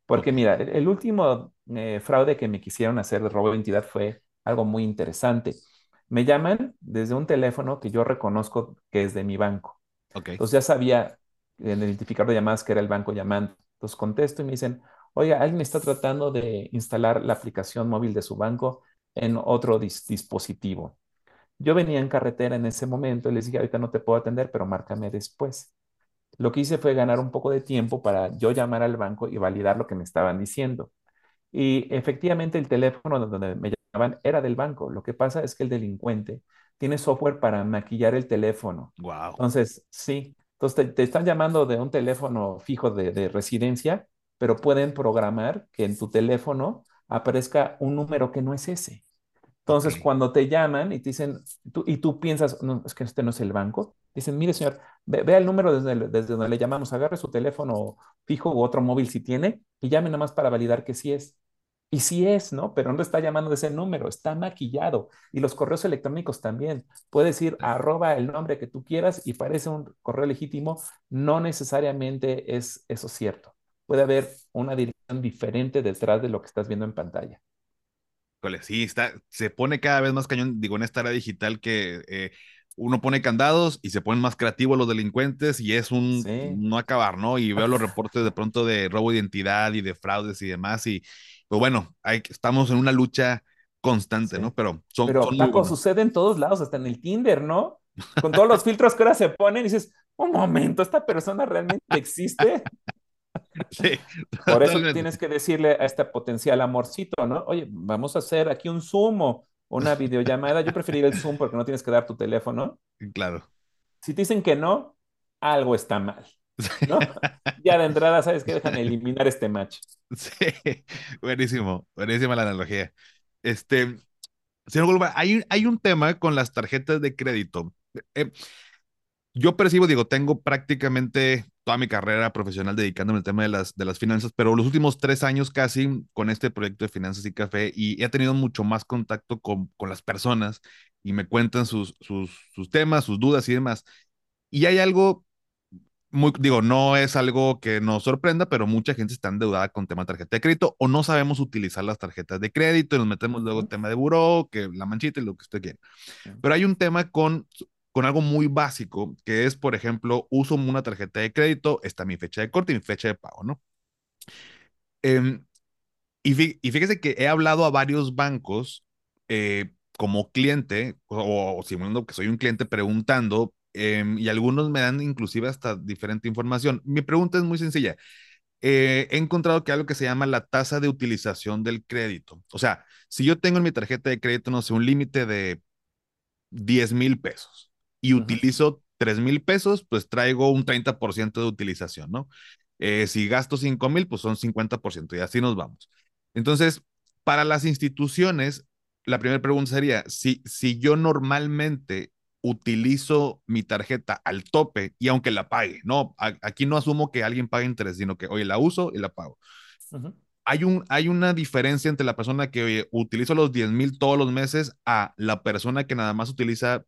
Porque mira, el, último eh, fraude que me quisieron hacer de robo de identidad fue algo muy interesante. Me llaman desde un teléfono que yo reconozco que es de mi banco. Entonces ya sabía el identificador de llamadas que era el banco llamando. Entonces contesto y me dicen, oiga, alguien está tratando de instalar la aplicación móvil de su banco en otro dispositivo. Yo venía en carretera en ese momento y les dije, ahorita no te puedo atender, pero márcame después. Lo que hice fue ganar un poco de tiempo para yo llamar al banco y validar lo que me estaban diciendo. Y efectivamente el teléfono donde me llamaban era del banco. Lo que pasa es que el delincuente tiene software para maquillar el teléfono. Wow. Entonces, sí, entonces te, están llamando de un teléfono fijo de, residencia, pero pueden programar que en tu teléfono aparezca un número que no es ese. Entonces, cuando te llaman y te dicen, y tú piensas, no, es que este no es el banco, dicen, mire señor, vea el número desde, desde donde le llamamos, agarre su teléfono fijo u otro móvil si tiene y llame nada más para validar que sí es. Y sí es, ¿no? Pero no está llamando de ese número, está maquillado. Y los correos electrónicos también. Puedes ir arroba el nombre que tú quieras y parece un correo legítimo. No necesariamente es eso cierto. Puede haber una dirección diferente detrás de lo que estás viendo en pantalla. Sí, está, se pone cada vez más cañón, digo, en esta era digital que eh, uno pone candados y se ponen más creativos los delincuentes y es un no acabar, ¿no? Y veo los reportes de pronto de robo de identidad y de fraudes y demás y, pues bueno, hay, estamos en una lucha constante, ¿no? Pero son, Pero Paco, sucede en todos lados, hasta en el Tinder, ¿no? Con todos los filtros que ahora se ponen, dices, un momento, ¿esta persona realmente existe? Sí, Por eso tienes que decirle a este potencial amorcito, ¿no? Oye, vamos a hacer aquí un Zoom o una videollamada. Yo preferiría el Zoom porque no tienes que dar tu teléfono. Claro. Si te dicen que no, algo está mal, ¿no? Ya de entrada, ¿sabes qué? Dejan eliminar este match. Sí, buenísimo, buenísima la analogía. Este, señor hay, hay un tema con las tarjetas de crédito. Eh, yo percibo, digo, tengo prácticamente toda mi carrera profesional dedicándome al tema de las, de las finanzas, pero los últimos tres años casi con este proyecto de finanzas y café y he tenido mucho más contacto con, con las personas y me cuentan sus, sus, sus temas, sus dudas y demás. Y hay algo muy, digo, no es algo que nos sorprenda, pero mucha gente está endeudada con tema de tarjeta de crédito o no sabemos utilizar las tarjetas de crédito y nos metemos luego en tema de buró, que la manchita y lo que usted quiera. Pero hay un tema con, con algo muy básico, que es, por ejemplo, uso una tarjeta de crédito, está mi fecha de corte y mi fecha de pago, ¿no? Eh, y, fí, y, fíjese que he hablado a varios bancos eh, como cliente, o, o simulando que soy un cliente preguntando, eh, y algunos me dan inclusive hasta diferente información. Mi pregunta es muy sencilla. Eh, he encontrado que algo que se llama la tasa de utilización del crédito. O sea, si yo tengo en mi tarjeta de crédito, no sé, un límite de 10 mil pesos y utilizo 3 mil pesos, pues traigo un 30% de utilización, ¿no? Eh, si gasto 5 mil, pues son 50% y así nos vamos. Entonces, para las instituciones, la primera pregunta sería, si, si yo normalmente utilizo mi tarjeta al tope y aunque la pague, no, aquí no asumo que alguien pague interés, sino que, oye, la uso y la pago. Uh -huh. hay, un, hay una diferencia entre la persona que, oye, utilizo los 10 mil todos los meses a la persona que nada más utiliza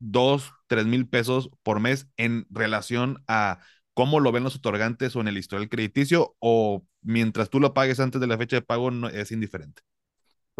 2, 3 mil pesos por mes en relación a cómo lo ven los otorgantes o en el historial crediticio o mientras tú lo pagues antes de la fecha de pago no, es indiferente.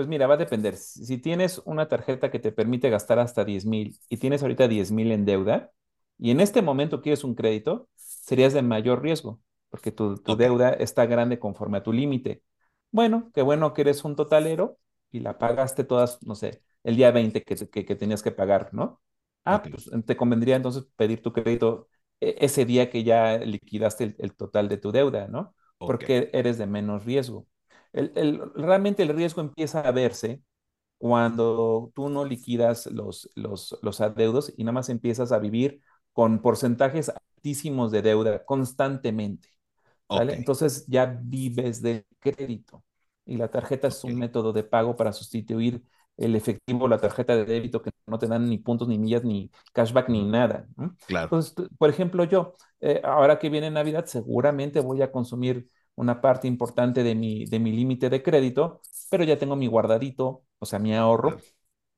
Pues mira, va a depender. Si tienes una tarjeta que te permite gastar hasta 10 mil y tienes ahorita 10 mil en deuda y en este momento quieres un crédito, serías de mayor riesgo porque tu, tu okay. deuda está grande conforme a tu límite. Bueno, qué bueno que eres un totalero y la pagaste todas, no sé, el día 20 que, que, que tenías que pagar, ¿no? Ah, okay. pues te convendría entonces pedir tu crédito ese día que ya liquidaste el, el total de tu deuda, ¿no? Okay. Porque eres de menos riesgo. El, el, realmente el riesgo empieza a verse cuando tú no liquidas los, los, los adeudos y nada más empiezas a vivir con porcentajes altísimos de deuda constantemente. ¿vale? Okay. Entonces ya vives del crédito y la tarjeta okay. es un método de pago para sustituir el efectivo, la tarjeta de débito que no te dan ni puntos, ni millas, ni cashback, ni nada. ¿no? Claro. Entonces, por ejemplo, yo, eh, ahora que viene Navidad, seguramente voy a consumir una parte importante de mi, de mi límite de crédito, pero ya tengo mi guardadito, o sea, mi ahorro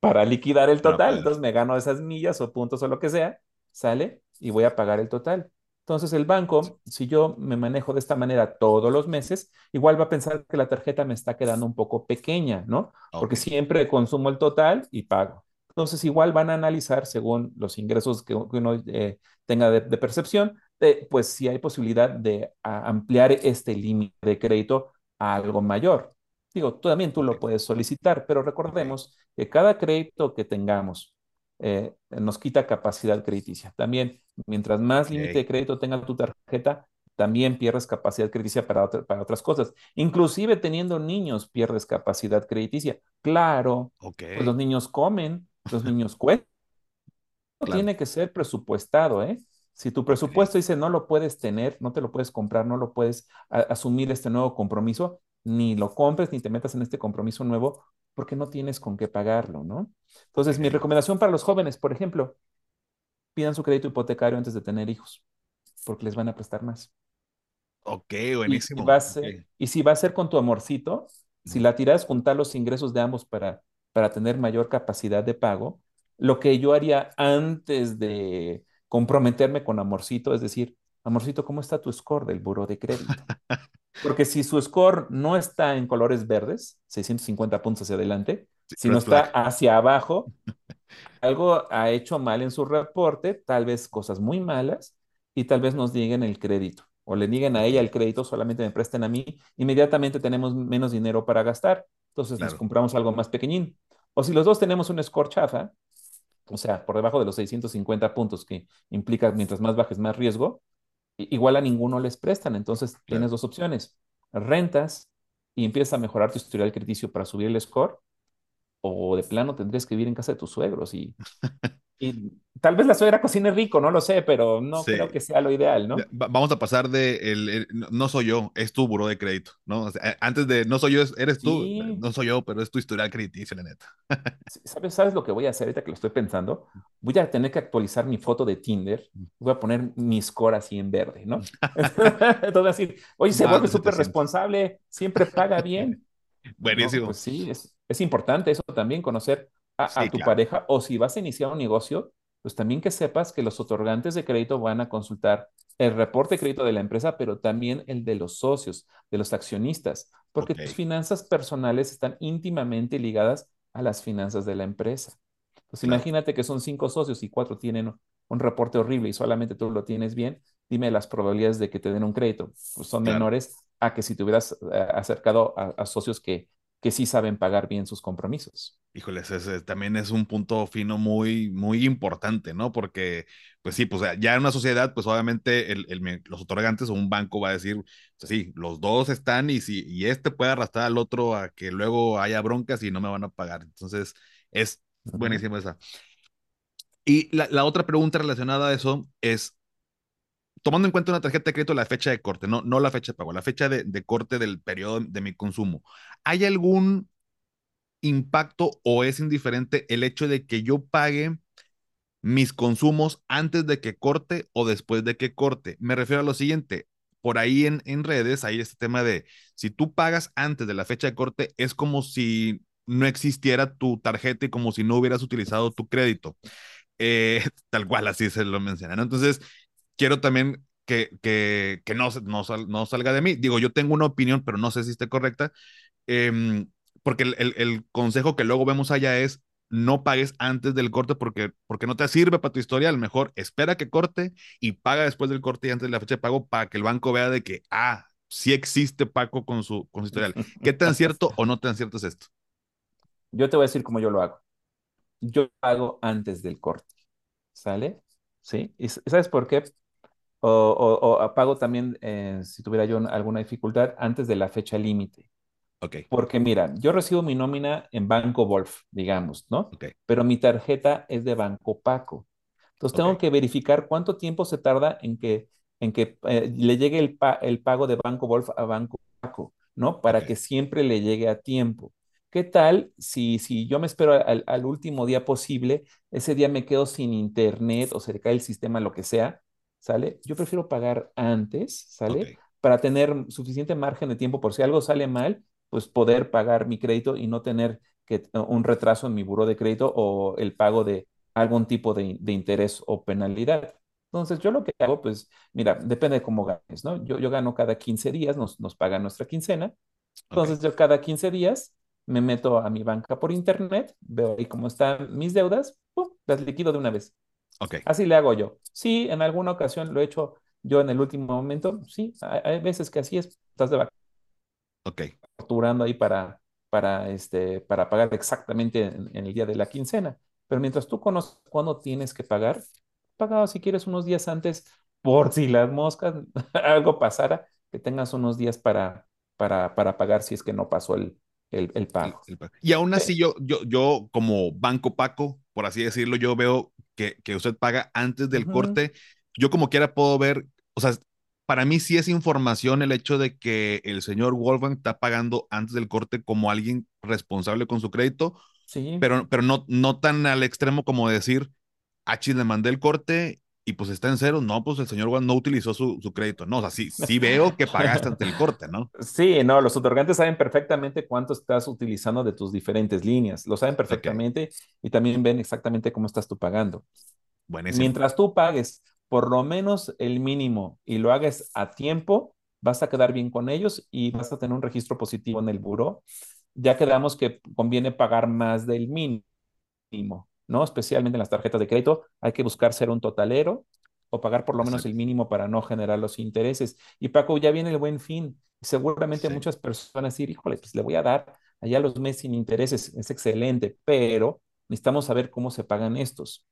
para liquidar el total. Claro, Entonces me gano esas millas o puntos o lo que sea, sale y voy a pagar el total. Entonces el banco, si yo me manejo de esta manera todos los meses, igual va a pensar que la tarjeta me está quedando un poco pequeña, ¿no? Okay. Porque siempre consumo el total y pago. Entonces igual van a analizar según los ingresos que, que uno eh, tenga de, de percepción, pues si hay posibilidad de ampliar este límite de crédito a algo mayor. Digo, tú, también tú lo puedes solicitar, pero recordemos que cada crédito que tengamos eh, nos quita capacidad crediticia. También, mientras más okay. límite de crédito tenga tu tarjeta, también pierdes capacidad crediticia para, otra, para, otras cosas. Inclusive teniendo niños pierdes capacidad crediticia. Claro, okay. pues los niños comen, los niños cuestan. Claro. Tiene que ser presupuestado, ¿eh? Si tu presupuesto dice no lo puedes tener, no te lo puedes comprar, no lo puedes asumir este nuevo compromiso, ni lo compres ni te metas en este compromiso nuevo porque no tienes con qué pagarlo, ¿no? Entonces, mi recomendación para los jóvenes, por ejemplo, pidan su crédito hipotecario antes de tener hijos, porque les van a prestar más. Ok, buenísimo. Y, y, va a ser, okay. y si va a ser con tu amorcito, si la tiras, juntar los ingresos de ambos para, para tener mayor capacidad de pago, lo que yo haría antes de comprometerme con Amorcito, es decir, Amorcito, ¿cómo está tu score del buro de crédito? Porque si su score no está en colores verdes, 650 puntos hacia adelante, sí, sino está hacia abajo, algo ha hecho mal en su reporte, tal vez cosas muy malas, y tal vez nos digan el crédito, o le digan a ella el crédito, solamente me presten a mí, inmediatamente tenemos menos dinero para gastar, entonces claro. nos compramos algo más pequeñín. O si los dos tenemos un score chafa, o sea, por debajo de los 650 puntos que implica mientras más bajes más riesgo, igual a ninguno les prestan. Entonces tienes dos opciones. Rentas y empiezas a mejorar tu historial crediticio para subir el score, o de plano tendrías que vivir en casa de tus suegros y, y tal vez la suegra cocine rico, no lo sé, pero no creo que sea lo ideal, ¿no? Vamos a pasar de el, no soy yo, es tu buro de crédito, ¿no? antes de no soy yo, eres tú, no soy yo, pero es tu historial crediticio, la neta. ¿Sabes, ¿Sabes lo que voy a hacer ahorita que lo estoy pensando? Voy a tener que actualizar mi foto de Tinder, voy a poner mi score así en verde, ¿no? Entonces decir, oye, se vuelve súper responsable, siempre paga bien. Buenísimo. pues sí, es, es importante eso también, conocer a, tu pareja o si vas a iniciar un negocio, pues también que sepas que los otorgantes de crédito van a consultar el reporte de crédito de la empresa, pero también el de los socios, de los accionistas, porque tus finanzas personales están íntimamente ligadas a las finanzas de la empresa. Pues imagínate que son cinco socios y cuatro tienen un reporte horrible y solamente tú lo tienes bien, dime las probabilidades de que te den un crédito. Pues son menores a que si te hubieras eh, acercado a socios que que sí saben pagar bien sus compromisos. Híjoles, ese también es un punto fino muy, muy importante, ¿no? Porque, pues sí, pues ya en una sociedad, pues obviamente el, los otorgantes o un banco va a decir, pues sí, los dos están y, si, y este puede arrastrar al otro a que luego haya broncas y no me van a pagar. Entonces, es buenísimo esa. Y la, la otra pregunta relacionada a eso es, tomando en cuenta una tarjeta de crédito la fecha de corte, no, no la fecha de pago, la fecha de, corte del periodo de mi consumo, ¿hay algún impacto o es indiferente el hecho de que yo pague mis consumos antes de que corte o después de que corte? Me refiero a lo siguiente, por ahí en, en redes hay este tema de si tú pagas antes de la fecha de corte, es como si no existiera tu tarjeta y como si no hubieras utilizado tu crédito. Eh, tal cual, así se lo mencionan. Entonces, quiero también que, que, que no, no, no, salga de mí. Digo, yo tengo una opinión, pero no sé si esté correcta, em, porque el, el, consejo que luego vemos allá es no pagues antes del corte porque, porque no te sirve para tu historia. mejor espera que corte y paga después del corte y antes de la fecha de pago para que el banco vea de que, ah, sí existe Paco con su, con su historial. ¿Qué tan cierto o no tan cierto es esto? Yo te voy a decir cómo yo lo hago. Yo pago antes del corte. ¿Sale? ¿Sí? ¿Y sabes por qué? O, o, pago también, eh, si tuviera yo alguna dificultad, antes de la fecha límite. Okay. Porque mira, yo recibo mi nómina en Banco Wolf, digamos, ¿no? Okay. Pero mi tarjeta es de Banco Paco. Entonces tengo que verificar cuánto tiempo se tarda en que, en que eh, le llegue el, el, pago de Banco Wolf a Banco Paco, ¿no? Para que siempre le llegue a tiempo. ¿Qué tal si, si yo me espero al, al, último día posible, ese día me quedo sin internet o se cae el sistema, lo que sea? ¿Sale? Yo prefiero pagar antes, ¿sale? Para tener suficiente margen de tiempo por si algo sale mal, pues poder pagar mi crédito y no tener que, un retraso en mi buro de crédito o el pago de algún tipo de, interés o penalidad. Entonces, yo lo que hago, pues, mira, depende de cómo ganes, ¿no? Yo, yo gano cada 15 días, nos, nos pagan nuestra quincena. Entonces, yo cada 15 días me meto a mi banca por internet, veo ahí cómo están mis deudas, ¡pum! las liquido de una vez. Así le hago yo. Sí, en alguna ocasión lo he hecho yo en el último momento. Sí, hay, veces que así es. Estás de Ok. Facturando ahí para, para, este, para pagar exactamente en, el día de la quincena. Pero mientras tú conoces cuándo tienes que pagar, pagado si quieres unos días antes, por si las moscas, algo pasara, que tengas unos días para, para, para pagar si es que no pasó el, el, pago. Y aún así, yo, yo, yo como Banco Paco, por así decirlo, yo veo que, que usted paga antes del corte. Yo como quiera puedo ver, o sea, para mí sí es información el hecho de que el señor Wolfgang está pagando antes del corte como alguien responsable con su crédito, sí. pero, pero no, no tan al extremo como decir, a ah, le mandé el corte y pues está en cero, no, pues el señor Juan no utilizó su, su, crédito, no, o sea, sí, sí veo que pagaste ante el corte, ¿no? Sí, no, los otorgantes saben perfectamente cuánto estás utilizando de tus diferentes líneas, lo saben perfectamente y también ven exactamente cómo estás tú pagando. Buenísimo. Mientras tú pagues por lo menos el mínimo y lo hagas a tiempo, vas a quedar bien con ellos y vas a tener un registro positivo en el buro. Ya quedamos que conviene pagar más del mínimo. ¿No? Especialmente en las tarjetas de crédito, hay que buscar ser un totalero o pagar por lo menos el mínimo para no generar los intereses. Y Paco, ya viene el buen fin. Seguramente muchas personas decir, híjole, pues le voy a dar allá los meses sin intereses, es excelente, pero necesitamos saber cómo se pagan estos.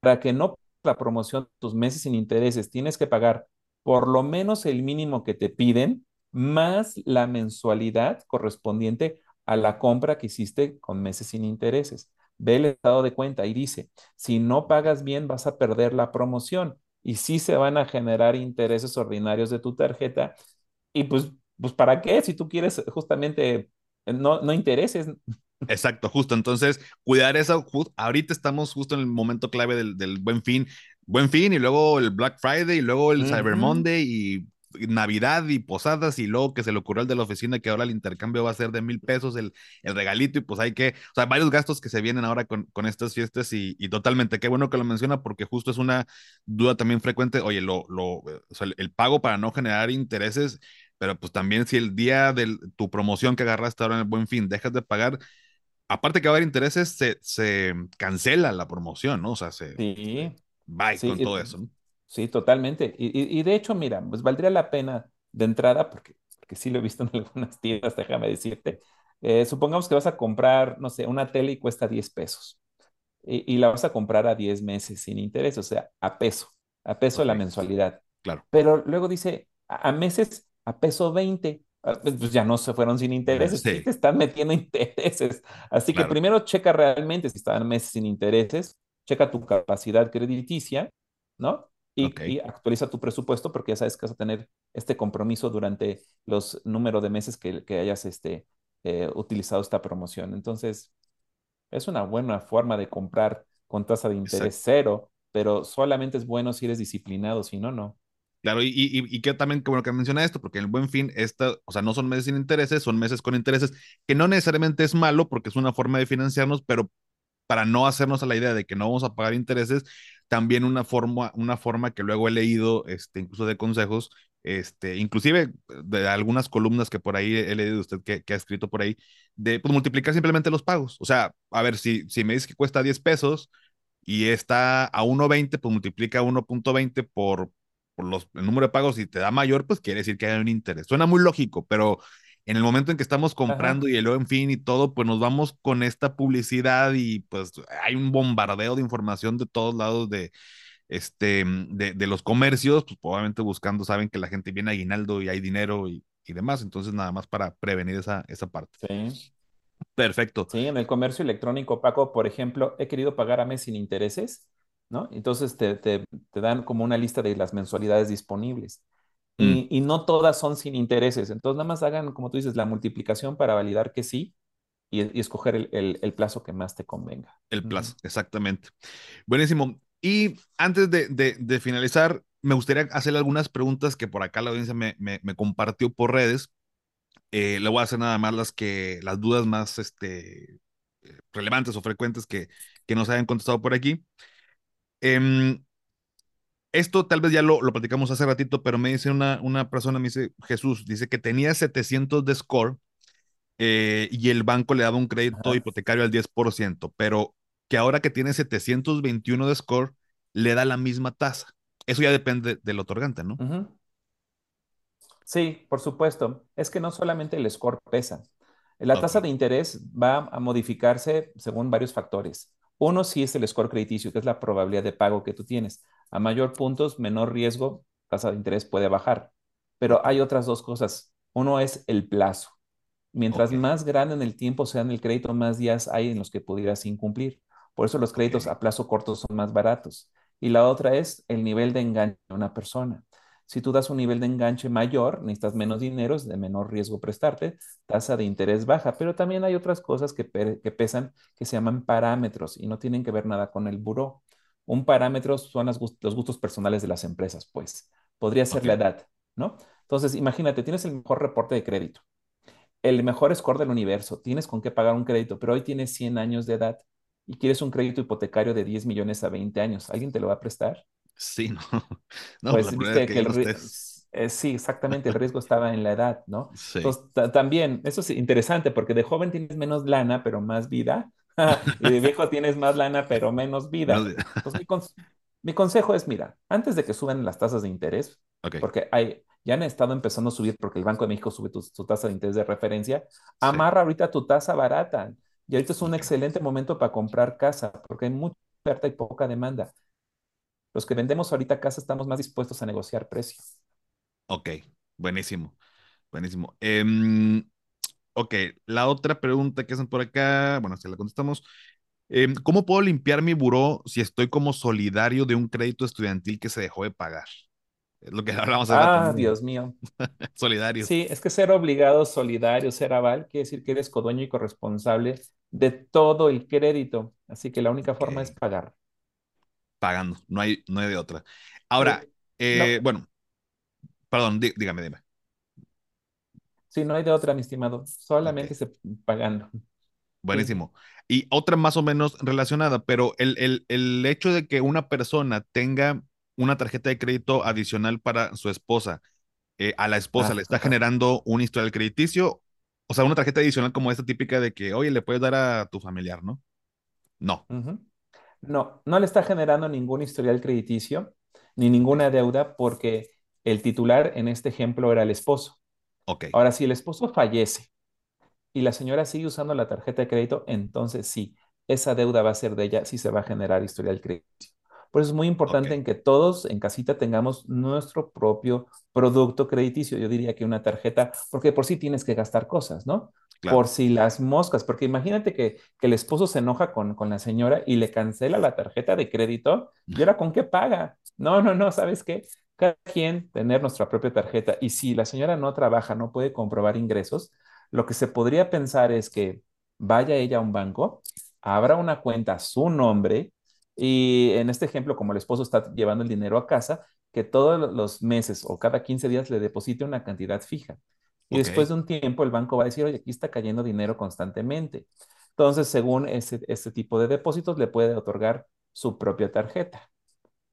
Para que no la promoción tus meses sin intereses, tienes que pagar por lo menos el mínimo que te piden, más la mensualidad correspondiente a la compra que hiciste con meses sin intereses. Ve el estado de cuenta y dice, si no pagas bien vas a perder la promoción y sí se van a generar intereses ordinarios de tu tarjeta. Y pues, pues ¿para qué? Si tú quieres justamente no, no intereses. Exacto, justo. Entonces, cuidar eso. Ahorita estamos justo en el momento clave del, del buen fin. Buen fin y luego el Black Friday y luego el Cyber Monday y Navidad y posadas y luego que se le ocurrió al de la oficina que ahora el intercambio va a ser de mil pesos el, el regalito y pues hay que, o sea, varios gastos que se vienen ahora con, con estas fiestas y, y, totalmente, qué bueno que lo menciona porque justo es una duda también frecuente, oye, lo, lo, o sea, el, el pago para no generar intereses, pero pues también si el día de tu promoción que agarraste ahora en el buen fin dejas de pagar, aparte que va a haber intereses, se, se cancela la promoción, ¿no? O sea, se, sí. bye con todo eso, ¿no? Sí, totalmente. Y, y, y, de hecho, mira, pues valdría la pena de entrada, porque, porque sí lo he visto en algunas tiendas, déjame decirte. Eh, supongamos que vas a comprar, no sé, una tele y cuesta 10 pesos. Y, y, la vas a comprar a 10 meses sin interés, o sea, a peso, a peso okay. la mensualidad. Claro. Pero luego dice, a, a meses a peso 20. Ah, pues, pues ya no se fueron sin intereses, sí. te están metiendo intereses. Así claro. que primero checa realmente si están meses sin intereses, checa tu capacidad crediticia, ¿no? Y, okay. y, actualiza tu presupuesto porque ya sabes que vas a tener este compromiso durante los números de meses que, que hayas este, eh, utilizado esta promoción. Entonces, es una buena forma de comprar con tasa de interés Exacto. cero, pero solamente es bueno si eres disciplinado, si no, no. Claro, y, y, y que también, como bueno que menciona esto, porque en el buen fin, esta, o sea, no son meses sin intereses, son meses con intereses, que no necesariamente es malo porque es una forma de financiarnos, pero para no hacernos a la idea de que no vamos a pagar intereses, también una forma, una forma que luego he leído, este, incluso de consejos, este, inclusive de algunas columnas que por ahí he leído usted que, que ha escrito por ahí, de pues, multiplicar simplemente los pagos. O sea, a ver, si, si me dice que cuesta 10 pesos y está a 1.20, pues multiplica 1.20 por, por los, el número de pagos y te da mayor, pues quiere decir que hay un interés. Suena muy lógico, pero en el momento en que estamos comprando Ajá. y el en fin y todo, pues nos vamos con esta publicidad y pues hay un bombardeo de información de todos lados de, este, de, de los comercios, pues probablemente buscando, saben que la gente viene a aguinaldo y hay dinero y, y demás, entonces nada más para prevenir esa, esa parte. Sí. Perfecto. Sí, en el comercio electrónico, Paco, por ejemplo, he querido pagar a mes sin intereses, ¿no? Entonces te, te, te dan como una lista de las mensualidades disponibles. Y, mm. y, no todas son sin intereses. Entonces, nada más hagan, como tú dices, la multiplicación para validar que sí y, y escoger el, el, el, plazo que más te convenga. El plazo, mm. exactamente. Buenísimo. Y antes de, de, de, finalizar, me gustaría hacerle algunas preguntas que por acá la audiencia me, me, me compartió por redes. Eh, le voy a hacer nada más las que las dudas más este, relevantes o frecuentes que, que nos hayan contestado por aquí. Eh, esto tal vez ya lo, lo, platicamos hace ratito, pero me dice una, una persona, me dice Jesús, dice que tenía 700 de score eh, y el banco le daba un crédito Ajá. hipotecario al 10%, pero que ahora que tiene 721 de score, le da la misma tasa. Eso ya depende del otorgante, ¿no? Sí, por supuesto. Es que no solamente el score pesa. La okay. tasa de interés va a modificarse según varios factores. Uno sí es el score crediticio, que es la probabilidad de pago que tú tienes. A mayor puntos, menor riesgo, tasa de interés puede bajar. Pero hay otras dos cosas. Uno es el plazo. Mientras okay. más grande en el tiempo sea en el crédito, más días hay en los que pudieras incumplir. Por eso los créditos okay. a plazo corto son más baratos. Y la otra es el nivel de enganche de una persona. Si tú das un nivel de enganche mayor, necesitas menos dinero, es de menor riesgo prestarte, tasa de interés baja, pero también hay otras cosas que, que pesan que se llaman parámetros y no tienen que ver nada con el buró. Un parámetro son los gustos personales de las empresas, pues. Podría ser okay. la edad, ¿no? Entonces, imagínate, tienes el mejor reporte de crédito, el mejor score del universo, tienes con qué pagar un crédito, pero hoy tienes 100 años de edad y quieres un crédito hipotecario de 10 millones a 20 años. ¿Alguien te lo va a prestar? Sí, no. no pues viste que, que el eh, sí, exactamente, el riesgo estaba en la edad, ¿no? Sí. Entonces, también, eso es interesante porque de joven tienes menos lana, pero más vida. y de viejo tienes más lana, pero menos vida. Entonces, mi, con mi, consejo es, mira, antes de que suban las tasas de interés, okay. porque hay, ya han estado empezando a subir porque el Banco de México sube tu, tu tasa de interés de referencia, amarra sí. ahorita tu tasa barata. Y ahorita es un excelente momento para comprar casa porque hay mucha oferta y poca demanda. Los que vendemos ahorita casa estamos más dispuestos a negociar precios. Ok, buenísimo, buenísimo. Em, ok, la otra pregunta que hacen por acá, bueno, si la contestamos. Em, ¿cómo puedo limpiar mi buró si estoy como solidario de un crédito estudiantil que se dejó de pagar? Es lo que hablamos rato, Ah. Dios mío. Solidarios. Sí, es que ser obligado, solidario, ser aval, quiere decir que eres codueño y corresponsable de todo el crédito. Así que la única forma es pagar. pagando, no hay, no hay de otra. Ahora, Eh, eh, no, bueno, perdón, dí- dígame, dime. Sí, no hay de otra, mi estimado. Solamente se pagando. Buenísimo. Y otra más o menos relacionada, pero el, el, el hecho de que una persona tenga una tarjeta de crédito adicional para su esposa, eh, a la esposa le está Ajá. generando un historial crediticio, o sea, una tarjeta adicional como esta típica de que, oye, le puedes dar a tu familiar, ¿no? No. No, no le está generando ningún historial crediticio ni ninguna deuda porque el titular en este ejemplo era el esposo. Ok, Ahora, si el esposo fallece y la señora sigue usando la tarjeta de crédito, entonces sí, esa deuda va a ser de ella, sí se va a generar historial crediticio. Por eso es muy importante en que todos en casita tengamos nuestro propio producto crediticio. Yo diría que una tarjeta, porque por sí tienes que gastar cosas, ¿no? Por si las moscas, porque imagínate que, que el esposo se enoja con, con la señora y le cancela la tarjeta de crédito, ¿y ahora con qué paga? No, no, no, ¿sabes qué? Cada quien tener nuestra propia tarjeta. Y si la señora no trabaja, no puede comprobar ingresos, lo que se podría pensar es que vaya ella a un banco, abra una cuenta a su nombre y en este ejemplo, como el esposo está llevando el dinero a casa, que todos los meses o cada 15 días le deposite una cantidad fija. Y después de un tiempo el banco va a decir, oye, aquí está cayendo dinero constantemente. Entonces, según ese, este tipo de depósitos, le puede otorgar su propia tarjeta.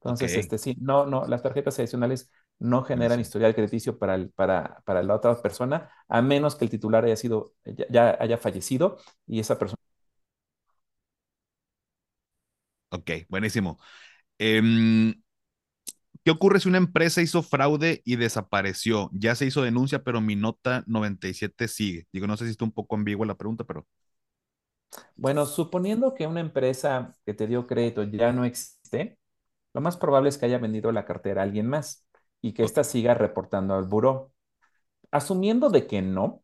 Entonces, este sí, no, no, las tarjetas adicionales no generan historial crediticio para, el, para, para la otra persona, a menos que el titular haya sido, ya, ya haya fallecido y esa persona. Ok, buenísimo. Em, ¿qué ocurre si una empresa hizo fraude y desapareció? Ya se hizo denuncia, pero mi nota 97 sigue. Digo, no sé si está un poco ambigua la pregunta, pero Bueno, suponiendo que una empresa que te dio crédito ya no existe, lo más probable es que haya vendido la cartera a alguien más y que ésta siga reportando al buró. Asumiendo de que no,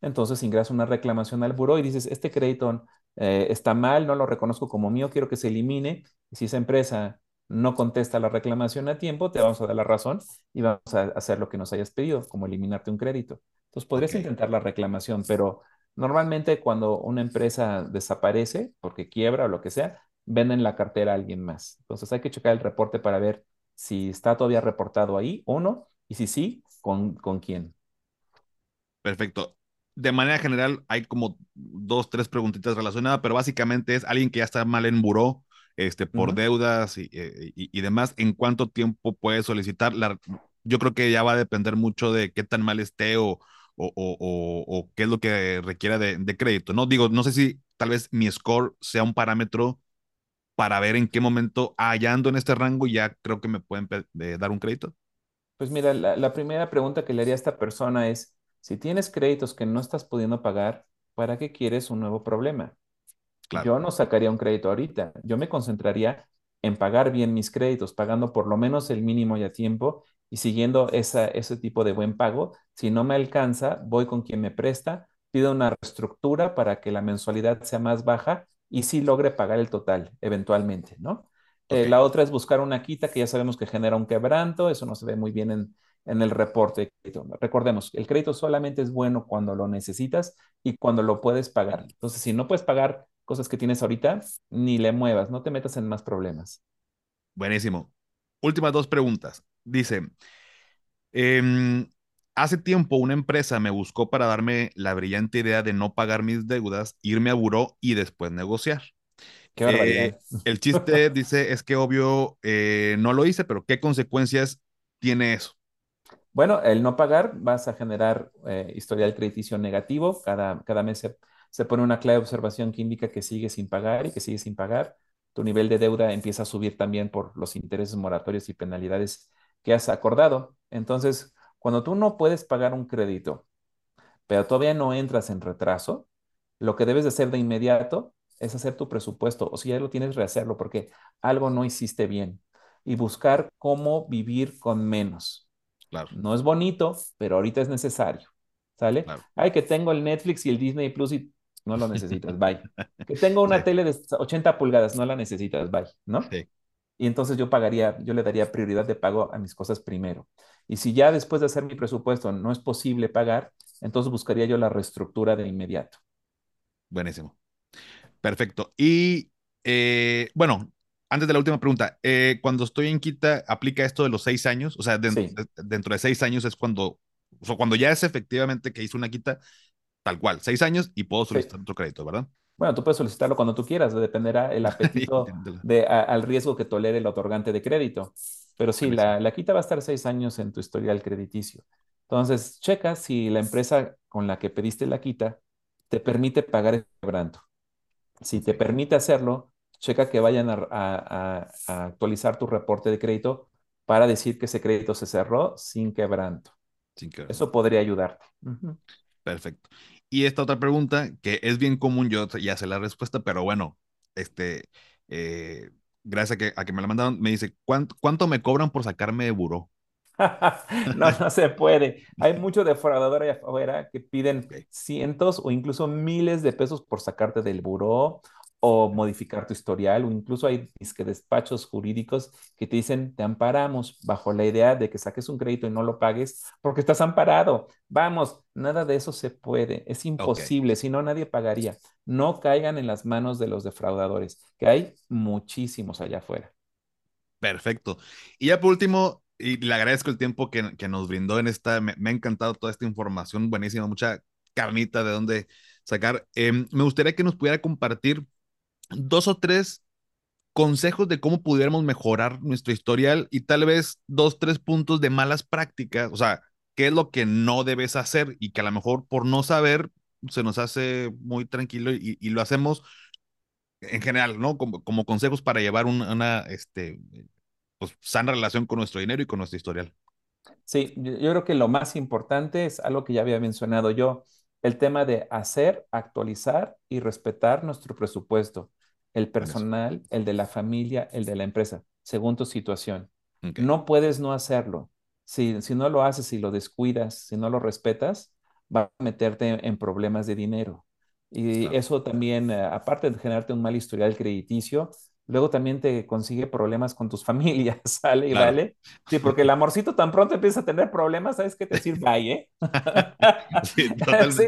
Entonces ingresas una reclamación al buró y dices, este crédito eh, está mal, no lo reconozco como mío, quiero que se elimine. Y si esa empresa no contesta la reclamación a tiempo, te vamos a dar la razón y vamos a hacer lo que nos hayas pedido, como eliminarte un crédito. Entonces podrías intentar la reclamación, pero normalmente cuando una empresa desaparece porque quiebra o lo que sea, venden la cartera a alguien más. Entonces hay que checar el reporte para ver si está todavía reportado ahí o no, y si sí, con, con quién. perfecto. De manera general, hay como dos, tres preguntitas relacionadas, pero básicamente es alguien que ya está mal en buró, este, por deudas y, eh, y- y demás. ¿En cuánto tiempo puede solicitar? La, yo creo que ya va a depender mucho de qué tan mal esté o, o, o, o- o qué es lo que requiera de, de crédito, ¿no? Digo, no sé si tal vez mi score sea un parámetro para ver en qué momento, hallando en este rango, ya creo que me pueden eh, dar un crédito. Pues mira, la, la primera pregunta que le haría a esta persona es, si tienes créditos que no estás pudiendo pagar, ¿para qué quieres un nuevo problema? Claro, Yo no sacaría un crédito ahorita, yo me concentraría en pagar bien mis créditos, pagando por lo menos el mínimo y a tiempo y siguiendo esa, ese tipo de buen pago. Si no me alcanza, voy con quien me presta, pido una reestructura para que la mensualidad sea más baja y sí logre pagar el total eventualmente, ¿no? Eh, la otra es buscar una quita que ya sabemos que genera un quebranto, eso no se ve muy bien en, en el reporte de crédito. Recordemos, el crédito solamente es bueno cuando lo necesitas y cuando lo puedes pagar. Entonces, si no puedes pagar cosas que tienes ahorita, ni le muevas, no te metas en más problemas. buenísimo. Últimas dos preguntas. Dice, em, hace tiempo una empresa me buscó para darme la brillante idea de no pagar mis deudas, irme a buró y después negociar. Qué Eh, barbaridad. el chiste, dice, es que obvio eh, no lo hice, pero ¿qué consecuencias tiene eso? Bueno, el no pagar vas a generar eh, historial crediticio negativo. Cada, cada mes se, se pone una clave de observación que indica que sigue sin pagar y que sigue sin pagar. Tu nivel de deuda empieza a subir también por los intereses moratorios y penalidades que has acordado. Entonces, cuando tú no puedes pagar un crédito, pero todavía no entras en retraso, lo que debes de hacer de inmediato es hacer tu presupuesto, o si ya lo tienes, rehacerlo, porque algo no hiciste bien, y buscar cómo vivir con menos. Claro. No es bonito, pero ahorita es necesario. ¿Sale? Claro. Ay, que tengo el Netflix y el Disney Plus y no lo necesitas, bye. Que tengo una Sí. tele de 80 pulgadas, no la necesitas, bye, ¿no? Sí. Y entonces yo pagaría, yo le daría prioridad de pago a mis cosas primero. Y si ya después de hacer mi presupuesto no es posible pagar, entonces buscaría yo la reestructura de inmediato. Buenísimo. Perfecto. Y eh, bueno, antes de la última pregunta, eh, cuando estoy en quita, ¿aplica esto de los seis años? O sea, dentro, Sí. de, dentro de seis años es cuando, o sea, cuando ya es efectivamente que hice una quita, tal cual, seis años y puedo solicitar otro crédito, ¿verdad? Bueno, tú puedes solicitarlo cuando tú quieras, dependerá el apetito de, a, al riesgo que tolere el otorgante de crédito. Pero sí, la, la, quita va a estar seis años en tu historial crediticio. Entonces, checa si la empresa con la que pediste la quita te permite pagar el quebranto. Si te permite hacerlo, checa que vayan a, a, a, actualizar tu reporte de crédito para decir que ese crédito se cerró sin quebranto. Sin quebranto. Eso podría ayudarte. Uh -huh. Perfecto. Y esta otra pregunta, que es bien común, yo ya sé la respuesta, pero bueno, este, eh, gracias a que, a que, me la mandaron, me dice, ¿cuánto, ¿cuánto me cobran por sacarme de buró? no, no se puede. Hay mucho defraudador allá afuera que piden okay. cientos o incluso miles de pesos por sacarte del buró o modificar tu historial, o incluso hay que despachos jurídicos que te dicen, te amparamos bajo la idea de que saques un crédito y no lo pagues porque estás amparado. Vamos, nada de eso se puede, es imposible, okay. si no nadie pagaría. No caigan en las manos de los defraudadores, que hay muchísimos allá afuera. Perfecto. Y ya por último, y le agradezco el tiempo que, que nos brindó en esta, me, me, ha encantado toda esta información buenísima, mucha carnita de dónde sacar. Eh, me gustaría que nos pudiera compartir dos o tres consejos de cómo pudiéramos mejorar nuestro historial y tal vez dos, tres puntos de malas prácticas, o sea, qué es lo que no debes hacer y que a lo mejor por no saber se nos hace muy tranquilo y, lo hacemos en general, ¿no? Como, como consejos para llevar una, una este, pues, sana relación con nuestro dinero y con nuestro historial. Sí, yo creo que lo más importante es algo que ya había mencionado yo, el tema de hacer, actualizar y respetar nuestro presupuesto, el personal, el de la familia, el de la empresa, según tu situación. Okay. No puedes no hacerlo. Si, si no lo haces, si lo descuidas, si no lo respetas, va a meterte en problemas de dinero. Y claro. eso también, eh, aparte de generarte un mal historial crediticio, luego también te consigue problemas con tus familias, ¿sale? Y claro. vale. Sí, porque el amorcito tan pronto empieza a tener problemas, ¿sabes qué te decir? Bye, ¿eh? sí, sí,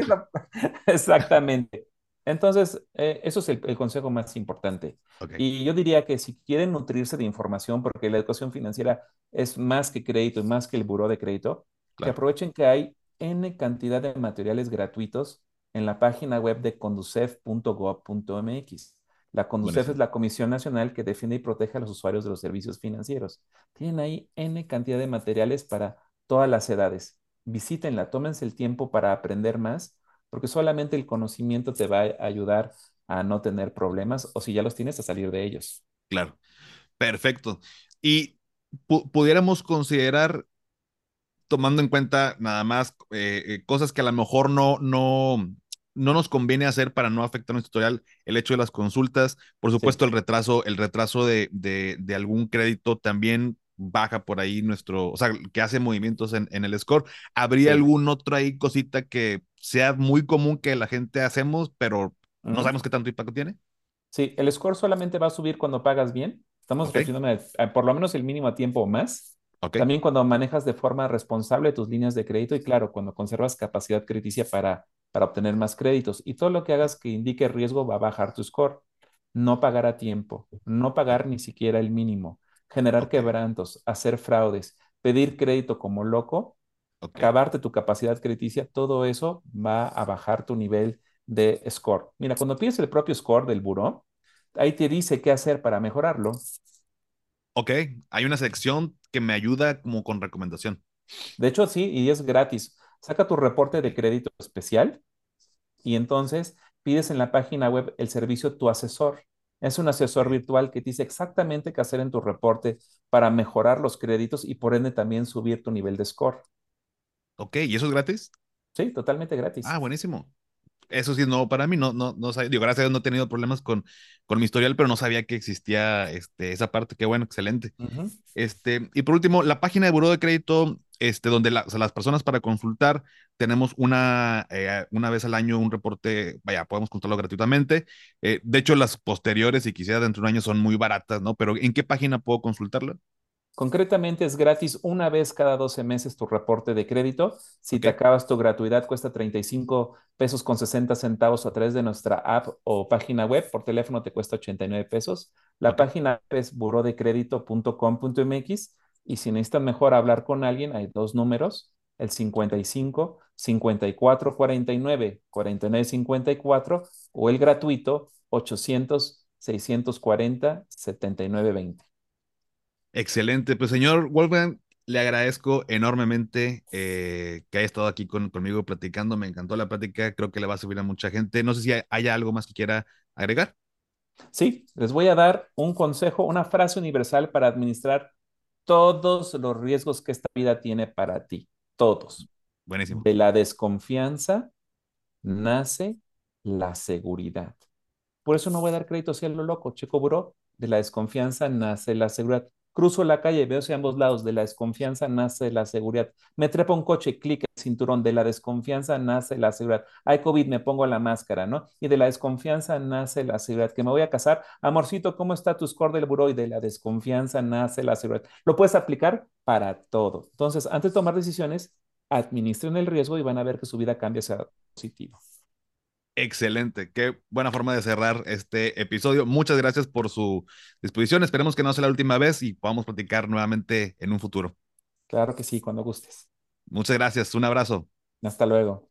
exactamente. Entonces, eh, eso es el, el, consejo más importante. Okay. Y yo diría que si quieren nutrirse de información, porque la educación financiera es más que crédito y más que el buró de crédito, claro. que aprovechen que hay N cantidad de materiales gratuitos en la página web de conducef.gov.mx. La Conducef es la Comisión Nacional que defiende y protege a los usuarios de los servicios financieros. Tienen ahí N cantidad de materiales para todas las edades. Visítenla, tómense el tiempo para aprender más, porque solamente el conocimiento te va a ayudar a no tener problemas o si ya los tienes a salir de ellos. Claro, perfecto. Y pudiéramos considerar, tomando en cuenta nada más eh, cosas que a lo mejor no, no, no nos conviene hacer para no afectar nuestro historial, el hecho de las consultas, por supuesto sí. el retraso, el retraso de, de, de, algún crédito también baja por ahí nuestro, o sea, que hace movimientos en, en el score. ¿Habría sí. algún otro ahí cosita que sea muy común que la gente hacemos, pero uh -huh. no sabemos qué tanto impacto tiene? Sí, el score solamente va a subir cuando pagas bien. Estamos okay. a, por lo menos el mínimo a tiempo o más. Okay. También cuando manejas de forma responsable tus líneas de crédito y claro, cuando conservas capacidad crediticia para, para obtener más créditos. Y todo lo que hagas que indique riesgo va a bajar tu score. No pagar a tiempo, no pagar ni siquiera el mínimo, generar okay. quebrantos, hacer fraudes, pedir crédito como loco, okay. cavarte tu capacidad crediticia, todo eso va a bajar tu nivel de score. Mira, cuando pides el propio score del buró, ahí te dice qué hacer para mejorarlo. Ok, hay una sección que me ayuda como con recomendación. De hecho, sí, y es gratis. Saca tu reporte de crédito especial y entonces pides en la página web el servicio Tu Asesor. Es un asesor virtual que te dice exactamente qué hacer en tu reporte para mejorar los créditos y por ende también subir tu nivel de score. Ok, ¿y eso es gratis? Sí, totalmente gratis. Ah, buenísimo. Eso sí es nuevo para mí, no, no, no sabía, digo, gracias a Dios no he tenido problemas con, con mi historial, pero no sabía que existía este, esa parte, qué bueno, excelente. este, y por último, la página de Buró de Crédito, este, donde las personas para consultar, tenemos una, eh, una vez al año un reporte, vaya, podemos consultarlo gratuitamente. Eh, de hecho, las posteriores, si quisiera dentro de un año, son muy baratas, ¿no? Pero ¿en qué página puedo consultarla? Concretamente es gratis una vez cada 12 meses tu reporte de crédito. Si te acabas tu gratuidad, cuesta 35 pesos con 60 centavos a través de nuestra app o página web. Por teléfono te cuesta 89 pesos. La página es burodecredito.com.mx y si necesitan mejor hablar con alguien, hay dos números, el 55 54 49 49 54 o el gratuito 800 640 79 20. Excelente, pues señor Wolfgang, le agradezco enormemente eh, que haya estado aquí conmigo platicando. Me encantó la plática, creo que le va a servir a mucha gente. No sé si hay, algo más que quiera agregar. Sí, les voy a dar un consejo, una frase universal para administrar todos los riesgos que esta vida tiene para ti. Todos. Buenísimo. De la desconfianza nace la seguridad. Por eso no voy a dar crédito a lo loco, Checo Bro. De la desconfianza nace la seguridad. Cruzo la calle, veo hacia ambos lados. De la desconfianza nace la seguridad. Me trepa un coche, clic el cinturón. De la desconfianza nace la seguridad. Hay COVID, me pongo la máscara, ¿no? Y de la desconfianza nace la seguridad. Que me voy a casar. Amorcito, ¿cómo está tu score del buró? Y de la desconfianza nace la seguridad. Lo puedes aplicar para todo. Entonces, antes de tomar decisiones, administren el riesgo y van a ver que su vida cambia hacia positivo. Excelente, qué buena forma de cerrar este episodio. Muchas gracias por su disposición. Esperemos que no sea la última vez y podamos platicar nuevamente en un futuro. Claro que sí, cuando gustes. Muchas gracias, un abrazo. Hasta luego.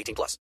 18 plus.